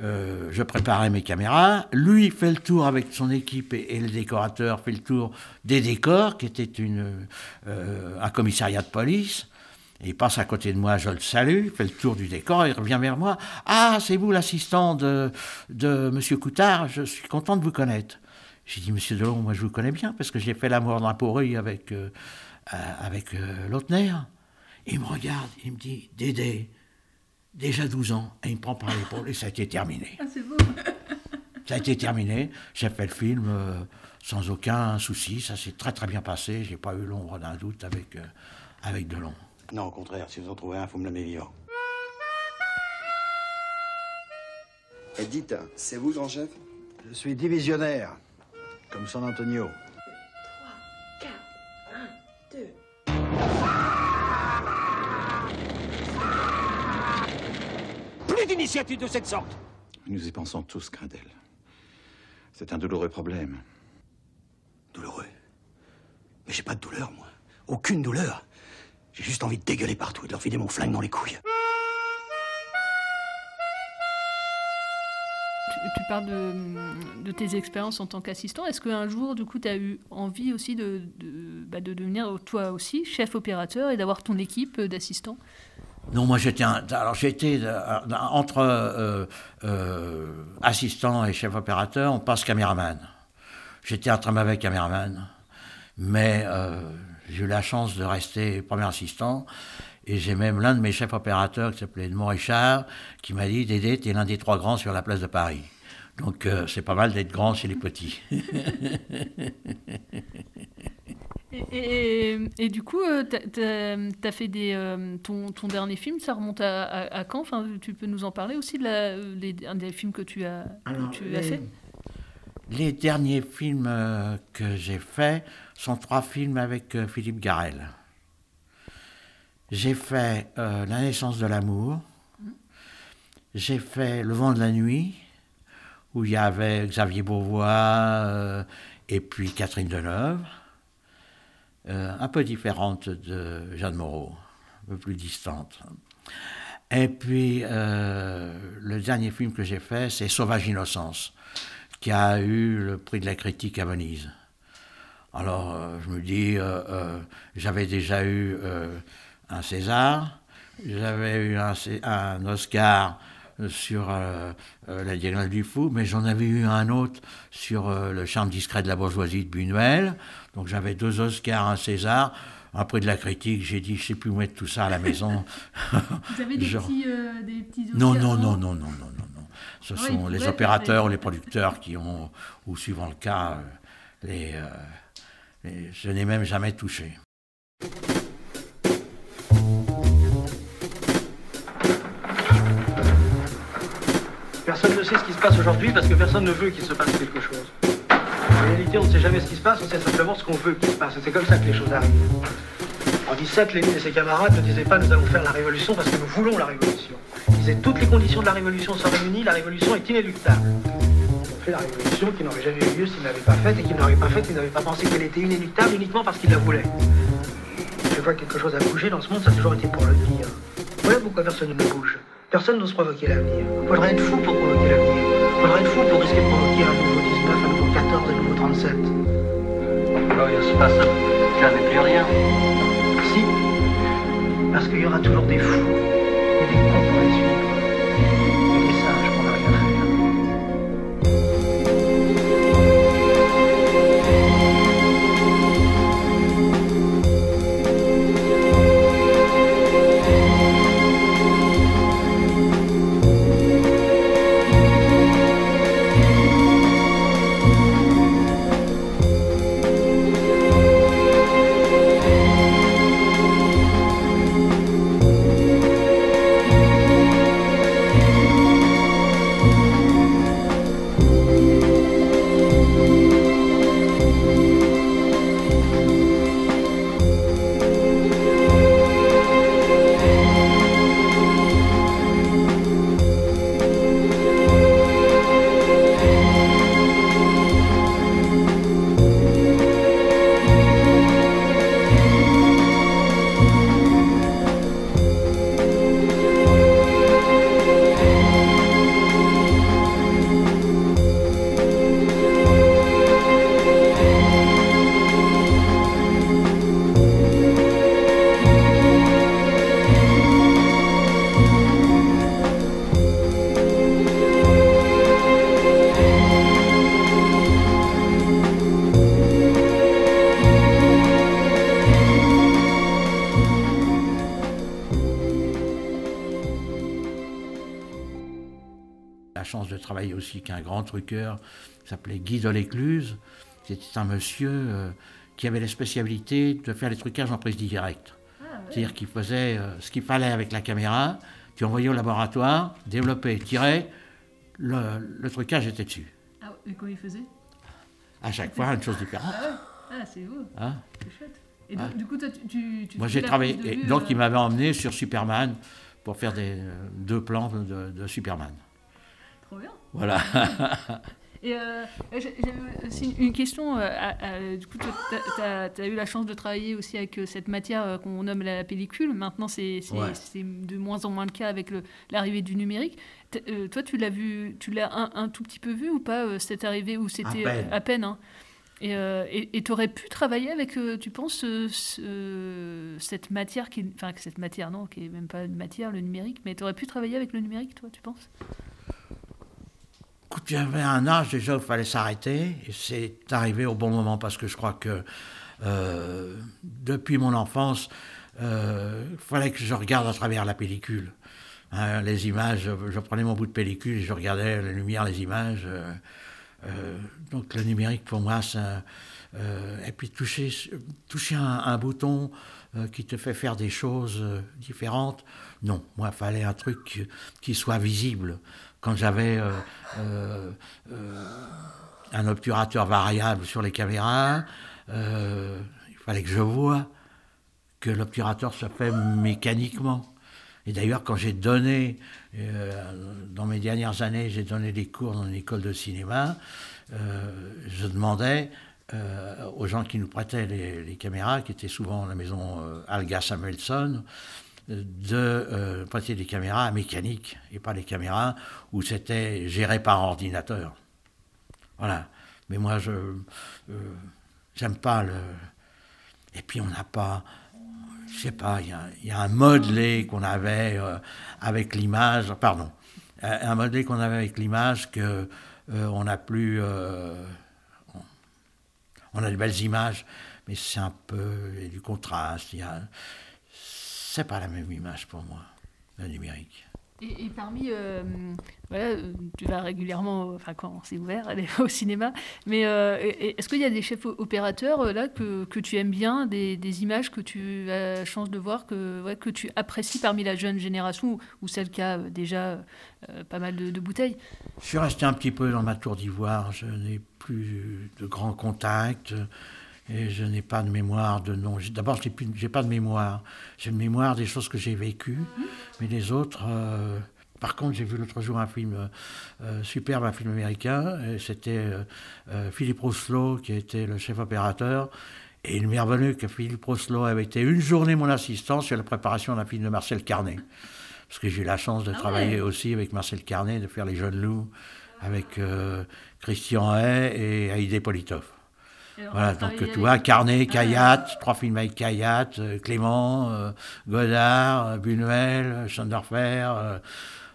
[SPEAKER 7] euh, je préparais mes caméras. Lui fait le tour avec son équipe et, le décorateur fait le tour des décors, qui était euh, un commissariat de police. il passe à côté de moi, je le salue, fait le tour du décor, il revient vers moi. Ah, c'est vous l'assistant de, de M. Coutard, je suis content de vous connaître. J'ai dit, Monsieur Delon, moi je vous connais bien, parce que j'ai fait l'amour dans la pourrie avec, euh, avec Lautner. Il me regarde, il me dit, Dédé, déjà 12 ans, et il me prend par l'épaule et ça a été terminé.
[SPEAKER 6] Ah, c'est beau.
[SPEAKER 7] ça a été terminé. J'ai fait le film euh, sans aucun souci. Ça s'est très très bien passé. J'ai pas eu l'ombre d'un doute avec, euh, avec Delon.
[SPEAKER 10] Non, au contraire, si vous en trouvez un, il faut me vivant.
[SPEAKER 13] Et dites, c'est vous, grand chef? Je suis divisionnaire, comme San Antonio.
[SPEAKER 14] D'initiative de cette sorte.
[SPEAKER 10] Nous y pensons tous, Grindel. C'est un douloureux problème.
[SPEAKER 14] Douloureux Mais j'ai pas de douleur, moi. Aucune douleur. J'ai juste envie de dégueuler partout et de leur filer mon flingue dans les couilles.
[SPEAKER 6] Tu, parles de, tes expériences en tant qu'assistant. Est-ce qu'un jour, du coup, tu as eu envie aussi de, de, bah, de devenir, toi aussi, chef opérateur et d'avoir ton équipe d'assistants?
[SPEAKER 7] Non, moi j'étais alors j'étais euh, entre euh, euh, assistant et chef opérateur, on passe caméraman. J'étais un très mauvais caméraman, mais j'ai eu la chance de rester premier assistant. Et j'ai même l'un de mes chefs opérateurs qui s'appelait Edmond Richard, qui m'a dit Dédé, t'es l'un des trois grands sur la place de Paris. Donc c'est pas mal d'être grand chez les petits.
[SPEAKER 6] Et, du coup, euh, tu as, fait des, euh, ton, ton, dernier film, ça remonte à, quand? Enfin, Tu peux nous en parler aussi de la, les, un des films que tu as, tu as fait?
[SPEAKER 7] Les derniers films euh, que j'ai faits sont trois films avec Philippe Garel. J'ai fait La naissance de l'amour. Mmh. J'ai fait Le vent de la nuit, où il y avait Xavier Beauvois et puis Catherine Deneuve. Euh, un peu différente de Jeanne Moreau, un peu plus distante. Et puis, euh, le dernier film que j'ai fait, c'est Sauvage Innocence, qui a eu le prix de la critique à Venise. Alors, euh, je me dis, j'avais déjà eu un César, j'avais eu un, un, Oscar sur La Diagonale du Fou, mais j'en avais eu un autre sur Le charme discret de la bourgeoisie de Buñuel. Donc j'avais deux Oscars, un César. Après de la critique, j'ai dit, je ne sais plus où mettre tout ça à la maison.
[SPEAKER 6] Vous avez des, petits, des petits Oscars
[SPEAKER 7] Non, non, non, non, non, non, non. non. Ce
[SPEAKER 6] Ouais,
[SPEAKER 7] sont les opérateurs ou les producteurs qui ont, ou suivant le cas, euh, les, euh, les- je n'ai même jamais touché.
[SPEAKER 15] Personne ne sait ce qui se passe aujourd'hui parce que personne ne veut qu'il se passe quelque chose. En réalité, on ne sait jamais ce qui se passe, on sait simplement ce qu'on veut qu'il se passe. C'est comme ça que les choses arrivent. En 17, Lénine et ses camarades ne disaient pas nous allons faire la révolution parce que nous voulons la révolution. Ils disaient toutes les conditions de la révolution sont réunies, la révolution est inéluctable. Ont fait la révolution qui n'aurait jamais eu lieu s'ils ne l'avaient pas faite et qu'ils n'auraient pas faite, ils n'avaient pas pensé qu'elle était inéluctable uniquement parce qu'ils la voulaient. Je vois que quelque chose a bougé dans ce monde, ça a toujours été pour le pire. Voilà pourquoi personne ne bouge. Personne n'ose provoquer l'avenir. Faudrait être fou pour provoquer l'avenir. Faudrait être fou pour risquer de provoquer un nouveau 19, un nouveau 14, un nouveau 37.
[SPEAKER 10] Alors, il se passe jamais plus rien.
[SPEAKER 15] Si. Parce qu'il y aura toujours des fous et des cons
[SPEAKER 7] aussi qu'un grand truqueur qui s'appelait Guy de l'Écluse. C'était un monsieur euh, qui avait la spécialité de faire les trucages en prise directe. C'est-à-dire qu'il faisait euh, ce qu'il fallait avec la caméra, tu envoyais au laboratoire, développais, tirais, le, le trucage était dessus.
[SPEAKER 6] Ah, et comment il faisait?
[SPEAKER 7] À chaque fois, une chose différente.
[SPEAKER 6] Ah, ouais. ah c'est beau.
[SPEAKER 7] Hein?
[SPEAKER 6] C'est chouette. Et
[SPEAKER 7] Ah.
[SPEAKER 6] donc, du coup, toi, tu. tu, tu
[SPEAKER 7] Moi, j'ai travaillé. et donc,
[SPEAKER 6] euh,
[SPEAKER 7] il m'avait emmené sur Superman pour faire des, deux plans de, de Superman.
[SPEAKER 6] Trop bien.
[SPEAKER 7] Voilà.
[SPEAKER 6] Et euh, j'avais aussi une question. euh, du coup, tu as, eu la chance de travailler aussi avec euh, cette matière qu'on nomme la pellicule. Maintenant, c'est
[SPEAKER 7] Ouais.
[SPEAKER 6] de moins en moins le cas avec l'arrivée du numérique. Toi, tu l'as vu, tu l'as un, un tout petit peu vu ou pas cette arrivée où c'était
[SPEAKER 7] peine.
[SPEAKER 6] à peine hein Et tu aurais pu travailler avec, tu penses, ce- cette matière qui, enfin cette matière non, qui est même pas une matière, le numérique, mais tu aurais pu travailler avec le numérique, toi, tu penses?
[SPEAKER 7] Écoute, j'avais un âge déjà où il fallait s'arrêter, et c'est arrivé au bon moment parce que je crois que euh, depuis mon enfance, euh, il fallait que je regarde à travers la pellicule. Hein, les images, je, prenais mon bout de pellicule et je regardais la lumière, les images. euh, donc le numérique pour moi, ça. et puis toucher, toucher un, bouton qui te fait faire des choses différentes, non. Moi, il fallait un truc qui soit visible. Quand j'avais euh, euh, euh, un obturateur variable sur les caméras, il fallait que je vois que l'obturateur se fait mécaniquement. Et d'ailleurs, quand j'ai donné, dans mes dernières années, j'ai donné des cours dans une école de cinéma, je demandais aux gens qui nous prêtaient les, caméras, qui étaient souvent la maison Alga Samuelson, de euh, prêter des caméras mécaniques et pas des caméras où c'était géré par ordinateur. Voilà. Mais moi, je euh, j'aime pas le. Et puis on n'a pas. je sais pas, il y a, un modelé qu'on avait euh, avec l'image, pardon, un modelé qu'on avait avec l'image que on n'a plus, on, a de belles images, mais c'est un peu du contraste. Il y a, c'est pas la même image pour moi, le numérique.
[SPEAKER 6] Et, et parmi, euh, voilà, euh, tu vas régulièrement, enfin quand c'est ouvert, aller au cinéma, mais euh, est-ce qu'il y a des chefs opérateurs là que, que tu aimes bien, des, des images que tu as la chance de voir, que, ouais, que tu apprécies parmi la jeune génération ou, ou celle qui a déjà euh, pas mal de, de bouteilles?
[SPEAKER 7] Je suis resté un petit peu dans ma tour d'ivoire. Je n'ai plus de grands contacts et je n'ai pas de mémoire de nom. D'abord, je n'ai pas de mémoire. J'ai une mémoire des choses que j'ai vécues, mais les autres. euh, par contre, j'ai vu l'autre jour un film euh, euh, superbe, un film américain. C'était euh, Philippe Rousselot qui était le chef opérateur. Et il m'est revenu que Philippe Rousselot avait été une journée mon assistant sur la préparation d'un film de Marcel Carnet. Parce que j'ai eu la chance de travailler aussi avec Marcel Carnet, de faire Les Jeunes Loups, avec euh, Christian Hay et Haïdé Politov. Voilà, donc tu vois, Carnet,
[SPEAKER 6] Ah,
[SPEAKER 7] Kayat, trois films avec Kayat, euh, Clément, euh, Godard, euh, Buñuel, Chanderfer, euh,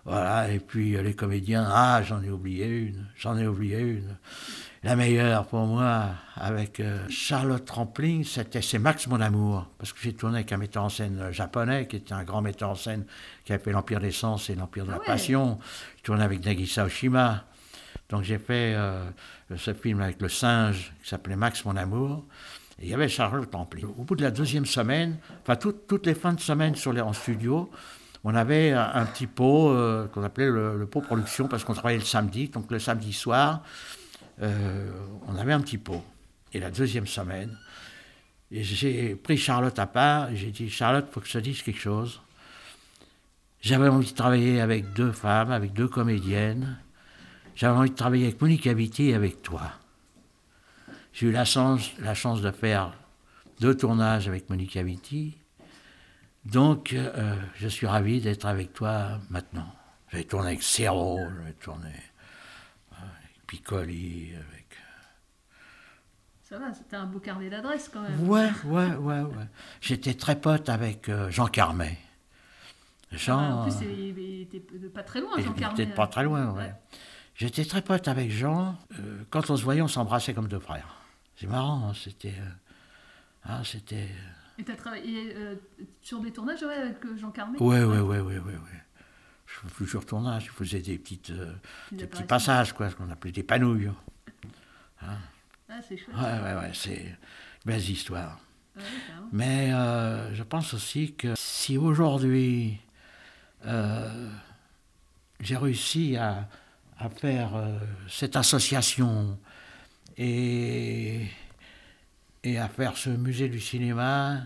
[SPEAKER 7] voilà, et puis les comédiens, ah, j'en ai oublié une, j'en ai oublié une. La meilleure pour moi, avec Charlotte Rampling, c'était c'est Max Mon Amour, parce que j'ai tourné avec un metteur en scène japonais, qui était un grand metteur en scène, qui a fait l'Empire des Sens et l'Empire de la
[SPEAKER 6] ouais.
[SPEAKER 7] Passion. Je tournais avec Nagisa Oshima. Donc j'ai fait euh, ce film avec le singe qui s'appelait Max Mon Amour. Et il y avait Charlotte Rampling. Au bout de la deuxième semaine, enfin toutes- les fins de semaine sur les, en studio, on avait un, petit pot euh, qu'on appelait le, pot production parce qu'on travaillait le samedi. Donc le samedi soir, euh, on avait un petit pot. Et la deuxième semaine, j'ai pris Charlotte à part j'ai dit Charlotte, il faut que je te dise quelque chose. J'avais envie de travailler avec deux femmes, avec deux comédiennes. J'avais envie de travailler avec Monique Habiti et avec toi. J'ai eu la chance, la chance de faire deux tournages avec Monique Habiti. Donc, euh, je suis ravi d'être avec toi maintenant. J'ai tourné avec Serrault, j'ai tourné euh, avec Piccoli, avec...
[SPEAKER 6] Ça va, c'était un beau carnet d'adresses quand même.
[SPEAKER 7] Ouais, ouais, ouais, ouais. J'étais très pote avec euh, Jean Carmet. Jean...
[SPEAKER 6] Ah, en plus,
[SPEAKER 7] euh,
[SPEAKER 6] il il était pas très loin, Jean
[SPEAKER 7] il
[SPEAKER 6] Carmet.
[SPEAKER 7] était pas très loin, ouais. J'étais très pote avec Jean. Euh, quand on se voyait, on s'embrassait comme deux frères. C'est marrant, hein, c'était... euh, ah, c'était...
[SPEAKER 6] Et tu as travaillé euh, sur des tournages ouais, avec euh, Jean Carmet
[SPEAKER 7] Ouais, ouais, ouais, ouais, ouais, ouais. Je fais plusieurs tournages, je faisais des, petites, euh,
[SPEAKER 6] Des
[SPEAKER 7] petits passages, quoi, ce qu'on appelait des panouilles. Hein.
[SPEAKER 6] Ah, c'est chouette.
[SPEAKER 7] Ouais, ouais, ouais, c'est belles histoires.
[SPEAKER 6] Ouais, carrément.
[SPEAKER 7] Mais euh, je pense aussi que si aujourd'hui euh, j'ai réussi à, à faire euh, cette association et, et à faire ce musée du cinéma,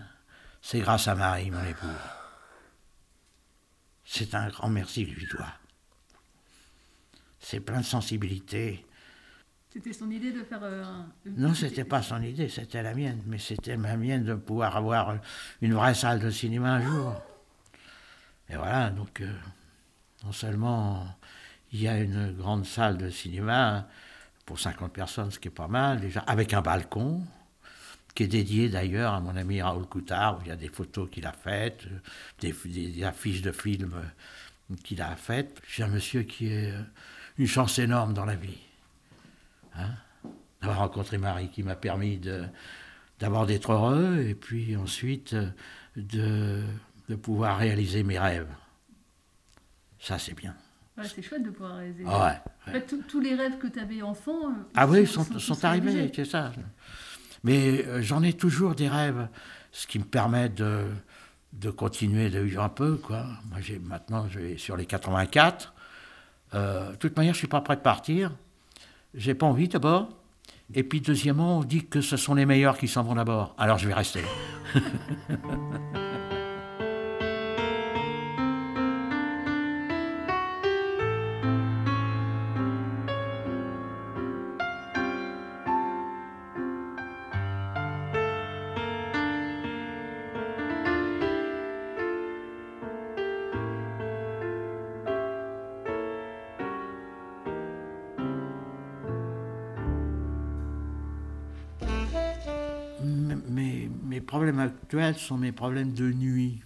[SPEAKER 7] c'est grâce à Marie, mon épouse. C'est un grand merci que je lui dois. C'est plein de sensibilité.
[SPEAKER 6] C'était son idée de faire euh, un.
[SPEAKER 7] Non, c'était pas son idée, c'était la mienne, mais c'était ma mienne de pouvoir avoir une vraie salle de cinéma un jour. Et voilà, donc euh, non seulement il y a une grande salle de cinéma pour 50 personnes, ce qui est pas mal déjà, avec un balcon qui est dédié d'ailleurs à mon ami Raoul Coutard, où il y a des photos qu'il a faites, euh, des, affiches de films euh, qu'il a faites. Suis un monsieur qui est euh, une chance énorme dans la vie. Hein d'avoir rencontré Marie qui m'a permis d'abord d'être heureux et puis ensuite de pouvoir réaliser mes rêves. Ça, c'est bien.
[SPEAKER 6] Ouais, c'est chouette de pouvoir réaliser.
[SPEAKER 7] Ah ouais,
[SPEAKER 6] En fait, tous- les rêves que tu avais enfant. euh,
[SPEAKER 7] Ah oui,
[SPEAKER 6] sont,
[SPEAKER 7] sont, arrivés, c'est ça. Mais euh, j'en ai toujours des rêves, ce qui me permet de, de continuer de vivre un peu. Quoi. Moi, j'ai, maintenant, sur les 84. Euh, de toute manière, je ne suis pas prêt de partir. J'ai pas envie d'abord. Et puis, deuxièmement, on dit que ce sont les meilleurs qui s'en vont d'abord. Alors, je vais rester. sont mes problèmes de nuit.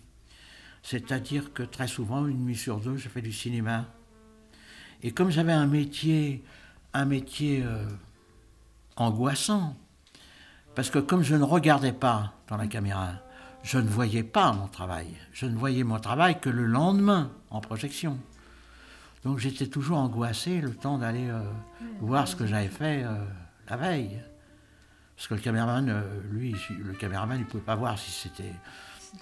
[SPEAKER 7] C'est-à-dire que très souvent, une nuit sur deux, je fais du cinéma. Et comme j'avais un métier, un métier euh, angoissant, parce que comme je ne regardais pas dans la caméra, je ne voyais pas mon travail. Je ne voyais mon travail que le lendemain, en projection. Donc j'étais toujours angoissé le temps d'aller euh, voir ce que j'avais fait euh, la veille. Parce que le caméraman, euh, lui, le caméraman, il ne pouvait pas voir si c'était.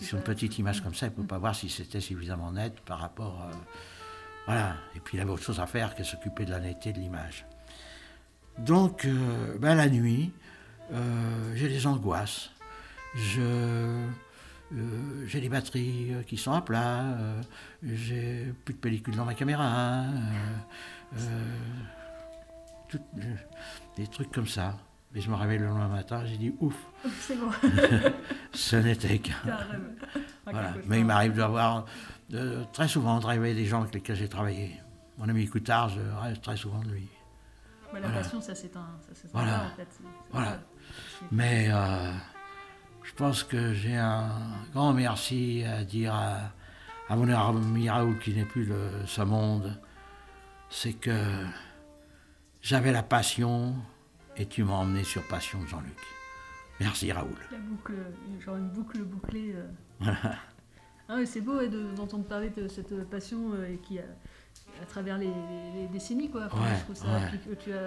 [SPEAKER 7] Sur une petite image comme ça, il ne pouvait pas voir si c'était suffisamment net par rapport. voilà. Et puis il avait autre chose à faire que s'occuper de la netteté de l'image. Donc, ben, la nuit, j'ai des angoisses. Je euh, j'ai des batteries euh, qui sont à plat, euh, j'ai plus de pellicule dans ma caméra, des trucs comme ça. Mais je me réveille le lendemain matin, j'ai dit ouf.
[SPEAKER 6] C'est bon.
[SPEAKER 7] Ce n'était qu'un. voilà. Mais il m'arrive d'avoir très souvent de rêver des gens avec lesquels j'ai travaillé. Mon ami Coutard, je rêve très souvent de lui.
[SPEAKER 6] la passion, ça c'est un.
[SPEAKER 7] voilà. en fait. Voilà. Mais je pense que j'ai un grand merci à dire à, mon ami Raoul qui n'est plus de ce monde. C'est que j'avais la passion et tu m'as emmené sur Passion de Jean-Luc. Merci Raoul.
[SPEAKER 6] La boucle, genre une boucle bouclée. Euh. ah, c'est beau d'entendre parler de cette passion euh, qui a à travers les, décennies. Quoi.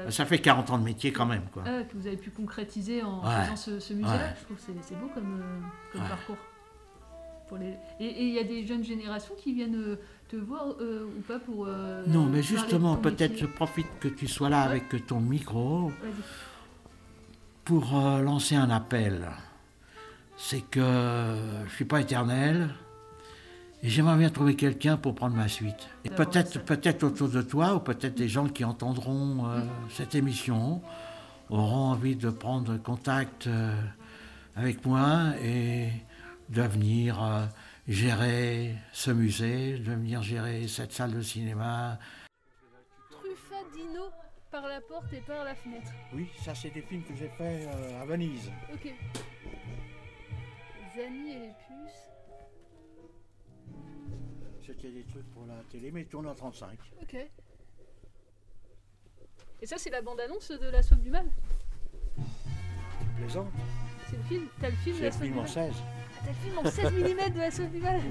[SPEAKER 7] ça, fait 40 ans de métier quand même. Quoi.
[SPEAKER 6] Ah, que vous avez pu concrétiser en faisant ce, musée-là. Je trouve que c'est beau comme, euh, comme parcours. Pour les... Et il y a des jeunes générations qui viennent te voir euh, ou pas pour...
[SPEAKER 7] non, mais justement, peut-être je profite que tu sois là avec ton micro pour lancer un appel. C'est que je ne suis pas éternel, et j'aimerais bien trouver quelqu'un pour prendre ma suite. Et peut-être peut-être autour de toi, ou peut-être des gens qui entendront euh, cette émission, auront envie de prendre contact euh, avec moi et de venir euh, gérer ce musée, de venir gérer cette salle de cinéma.
[SPEAKER 6] Truffadino par la porte et par la fenêtre.
[SPEAKER 7] Oui, ça c'est des films que j'ai faits à Venise.
[SPEAKER 6] Ok. Zani et les puces.
[SPEAKER 7] C'était des trucs pour la télé, mais tourne en 35.
[SPEAKER 6] Ok. Et ça, c'est la bande-annonce de La Sauve du Mal?
[SPEAKER 7] Plaisant.
[SPEAKER 6] C'est le film T'as le film
[SPEAKER 7] de La Sauve du Mal C'est le film en 16.
[SPEAKER 6] T'as le film en 16 mm de du Mal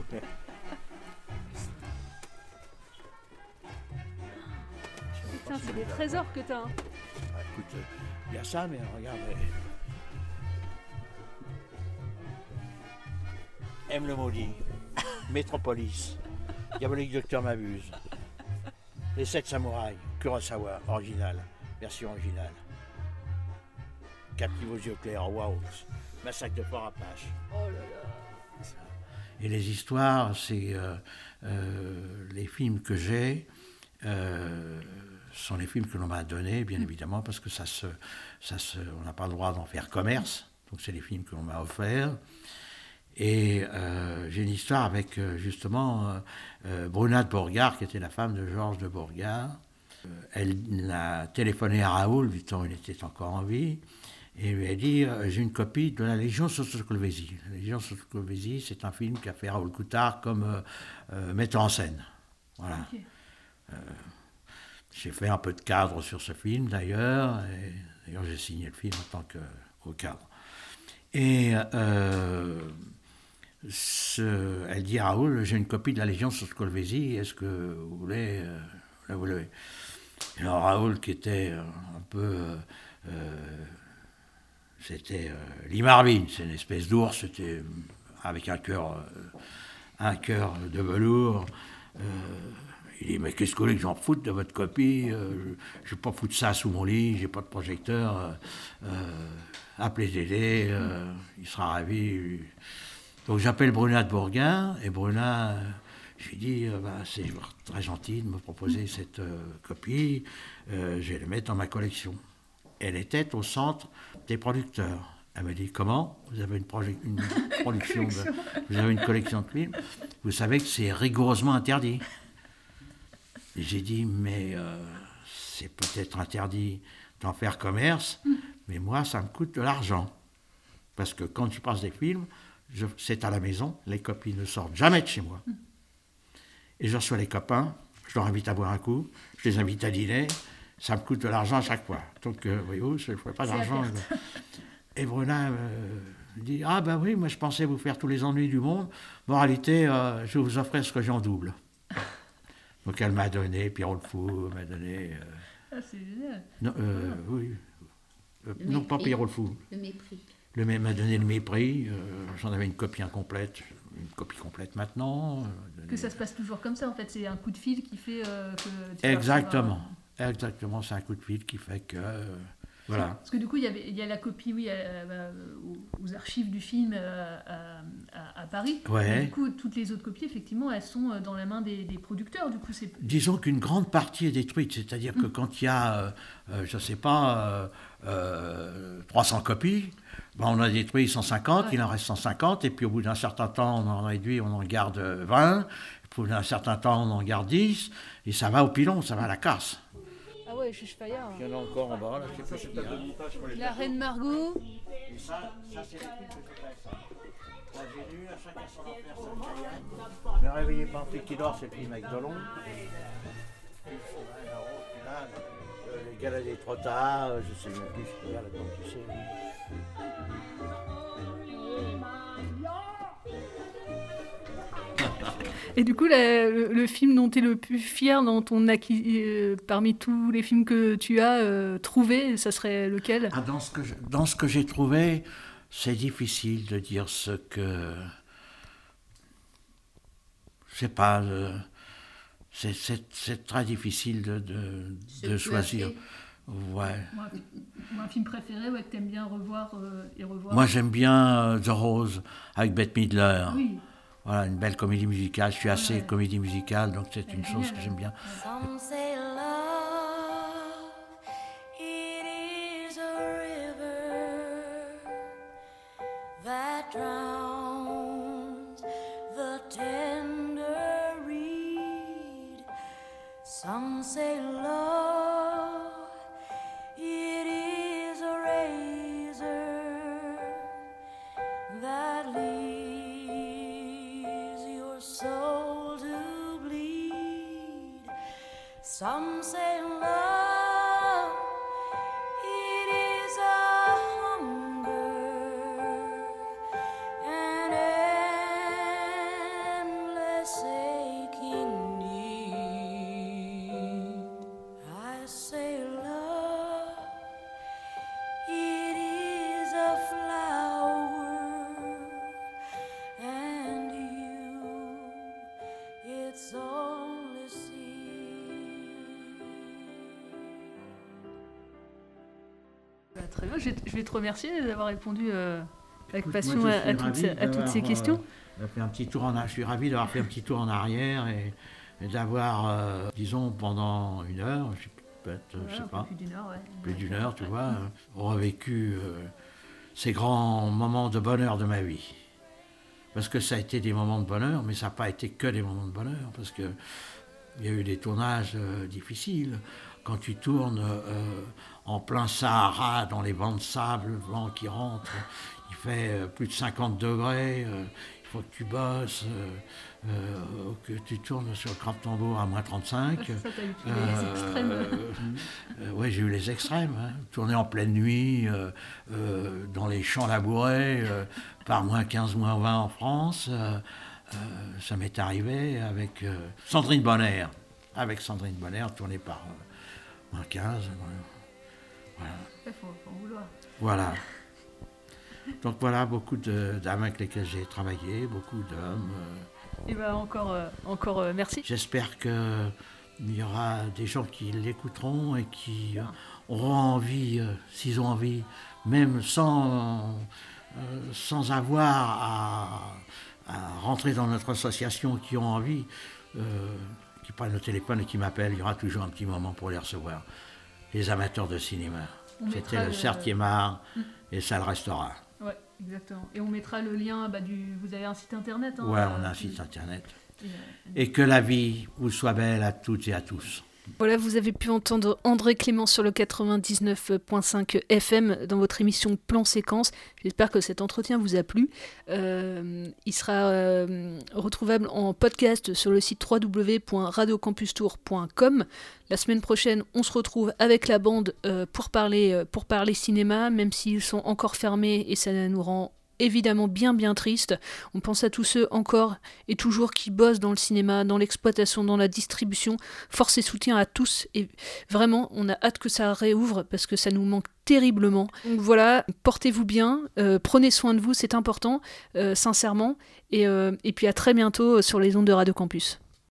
[SPEAKER 6] Putain, c'est des trésors que t'as. Hein.
[SPEAKER 7] Ah, écoute, il y a ça, mais regarde. Aime le maudit. Métropolis. Diabolique Docteur m'abuse. Les sept samouraïs, Kurosawa, original, version originale. Captive aux yeux clairs, waouh. Massacre de Fort Apache.
[SPEAKER 6] Oh là là.
[SPEAKER 7] Et les histoires, c'est euh, euh, les films que j'ai. Euh, sont les films que l'on m'a donnés, bien évidemment, parce que ça se, ça se, on n'a pas le droit d'en faire commerce. Donc c'est les films que l'on m'a offerts. Et euh, j'ai une histoire avec justement euh, Bruna de Bourgard, qui était la femme de Georges de Bourgard. elle a téléphoné à Raoul, du temps où il était encore en vie, et lui a dit J'ai une copie de La Légion Sotoclovésie. La Légion Sotoclovésie, c'est un film qu'a fait Raoul Coutard comme metteur en scène. Voilà. j'ai fait un peu de cadre sur ce film d'ailleurs, d'ailleurs j'ai signé le film en tant que cadre. Et elle dit à Raoul, j'ai une copie de la Légion sur Scolvesi, est-ce que vous voulez euh, la voulez Alors Raoul, qui était euh, un peu... Euh, c'était Limarvin, c'est une espèce d'ours, c'était avec un cœur un cœur de velours. il dit, mais qu'est-ce que vous voulez que j'en foute de votre copie? Je ne vais pas foutre ça sous mon lit, j'ai pas de projecteur. appelez Dédé, il sera ravi. Donc j'appelle Bruna de Bourguin, et Bruna, je lui dis, euh, bah, c'est très gentil de me proposer cette euh, copie, euh, je vais la mettre dans ma collection. Elle était au centre des producteurs. Elle m'a dit, comment? Vous avez une, une production, vous avez une collection de films Vous savez que c'est rigoureusement interdit. J'ai dit, mais c'est peut-être interdit d'en faire commerce, mais moi, ça me coûte de l'argent. Parce que quand je passe des films, c'est à la maison, les copies ne sortent jamais de chez moi. Et je reçois les copains, je leur invite à boire un coup, je les invite à dîner, ça me coûte de l'argent à chaque fois. Donc, euh, voyez-vous, je ne fais pas d'argent. Et Bruna euh, dit Ah, ben oui, moi je pensais vous faire tous les ennuis du monde. Réalité, euh, je vous offrais ce que j'ai en double. Donc elle m'a donné, Pierrot le Fou m'a donné. euh,
[SPEAKER 6] Ah, c'est génial.
[SPEAKER 7] non, euh, oui. Euh,
[SPEAKER 16] Le
[SPEAKER 7] non, pas. Pierrot le Fou.
[SPEAKER 16] Le mépris.
[SPEAKER 7] Le m'a donné le mépris. J'en avais une copie incomplète, une copie complète maintenant.
[SPEAKER 6] Que ça se passe toujours comme ça, en fait. C'est un coup de fil qui fait euh, que. tu
[SPEAKER 7] Exactement. Exactement, c'est un coup de fil qui fait que. euh, voilà.
[SPEAKER 6] Parce que du coup, il y, avait, il y a la copie, oui, euh, euh, aux, archives du film euh, à, Paris.
[SPEAKER 7] Ouais.
[SPEAKER 6] Du coup, toutes les autres copies, effectivement, elles sont dans la main des, des producteurs. Du coup, c'est.
[SPEAKER 7] Disons qu'une grande partie est détruite, c'est-à-dire
[SPEAKER 6] Mm.
[SPEAKER 7] que quand il y a, je ne sais pas, euh, euh, 300 copies, ben, on a détruit 150, il en reste 150, et puis au bout d'un certain temps, on en réduit, on en garde 20, puis au bout d'un certain temps, on en garde 10, et ça va au pilon, ça va à la casse.
[SPEAKER 6] Ah ouais, Chuche Fayard.
[SPEAKER 7] Il y en a encore en bas, là, je sais pas ce qu'il y a.
[SPEAKER 6] La Reine Margot.
[SPEAKER 7] Et ça, ça c'est les trucs que je fais, ça. Là, j'ai lu, à chacun son affaire, ça me Ne réveillez pas un flic qui dort, c'est le film avec Delon. Puis, là, euh, les galas des trottards, euh, je sais même plus ce qu'il y a là-dedans, tu sais.
[SPEAKER 6] Et du coup, la- le, le film dont tu es le plus fier dans ton acquis, euh, parmi tous les films que tu as euh, trouvés, ça serait lequel?
[SPEAKER 7] Ah, dans ce que j'ai trouvé, c'est difficile de dire ce que. Je sais pas. euh, c'est- très difficile de, de,
[SPEAKER 6] Se
[SPEAKER 7] de choisir. Ouais.
[SPEAKER 6] Moi, Un film préféré ouais, que tu aimes bien revoir euh, et revoir
[SPEAKER 7] Moi, j'aime bien euh, The Rose avec Bette Midler.
[SPEAKER 6] Oui.
[SPEAKER 7] Voilà, une belle comédie musicale. Je suis assez comédie musicale, donc c'est une chose que j'aime bien.
[SPEAKER 6] Te- remercier d'avoir répondu euh, avec
[SPEAKER 7] Écoute,
[SPEAKER 6] passion
[SPEAKER 7] moi,
[SPEAKER 6] à, toutes, à toutes ces
[SPEAKER 7] d'avoir,
[SPEAKER 6] questions.
[SPEAKER 7] euh, fait un petit tour en, je suis ravi d'avoir fait un petit tour en arrière et, et d'avoir, euh, disons, pendant une heure, je sais, peut-être, euh, je sais pas,
[SPEAKER 6] plus d'une heure, ouais.
[SPEAKER 7] plus d'une heure, tu vois, euh, revécu euh, ces grands moments de bonheur de ma vie. Parce que ça a été des moments de bonheur, mais ça n'a pas été que des moments de bonheur, parce que il y a eu des tournages euh, difficiles. Quand tu tournes euh, en plein Sahara, dans les vents de sable, le vent qui rentre, il fait euh, plus de 50 degrés, euh, il faut que tu bosses, que tu tournes sur le crabe tambour à moins 35.
[SPEAKER 6] Ouais, c'est ça, les extrêmes.
[SPEAKER 7] oui, j'ai eu les extrêmes. hein. Tourner en pleine nuit, dans les champs labourés, par moins 15, moins 20 en France. ça m'est arrivé avec Sandrine Bonner. Avec Sandrine Bonner, tourné par euh, moins 15. voilà. Voilà.
[SPEAKER 6] Il faut, faut en vouloir.
[SPEAKER 7] Voilà. Donc voilà, beaucoup de dames avec lesquelles j'ai travaillé, beaucoup d'hommes. euh.
[SPEAKER 6] Et ben encore, euh, encore euh, merci.
[SPEAKER 7] J'espère qu'il y aura des gens qui l'écouteront et qui auront envie, s'ils ont envie, même sans, sans avoir à, à rentrer dans notre association, qui ont envie, euh, qui prennent le téléphone et qui m'appellent, il y aura toujours un petit moment pour les recevoir. Les amateurs de cinéma. C'était le septième art et ça le restera.
[SPEAKER 6] Ouais, exactement. Et on mettra le lien bah, du. Vous avez un site internet hein,
[SPEAKER 7] Ouais,
[SPEAKER 6] euh,
[SPEAKER 7] on a un
[SPEAKER 6] qui-
[SPEAKER 7] site internet.
[SPEAKER 6] Et, euh,
[SPEAKER 7] Et que la vie vous soit belle à toutes et à tous.
[SPEAKER 6] Voilà, vous avez pu entendre André Clément sur le 99.5 FM dans votre émission Plan Séquence. J'espère que cet entretien vous a plu. Euh, il sera euh, retrouvable en podcast sur le site www.radiocampustour.com. La semaine prochaine, on se retrouve avec la bande euh, pour, parler, pour parler cinéma, même s'ils sont encore fermés et ça nous rend évidemment bien bien triste. On pense à tous ceux encore et toujours qui bossent dans le cinéma, dans l'exploitation, dans la distribution. Force et soutien à tous et vraiment on a hâte que ça réouvre parce que ça nous manque terriblement. Voilà, portez-vous bien, euh, prenez soin de vous, c'est important, euh, sincèrement. Et, euh, et puis à très bientôt sur les ondes de Radio Campus.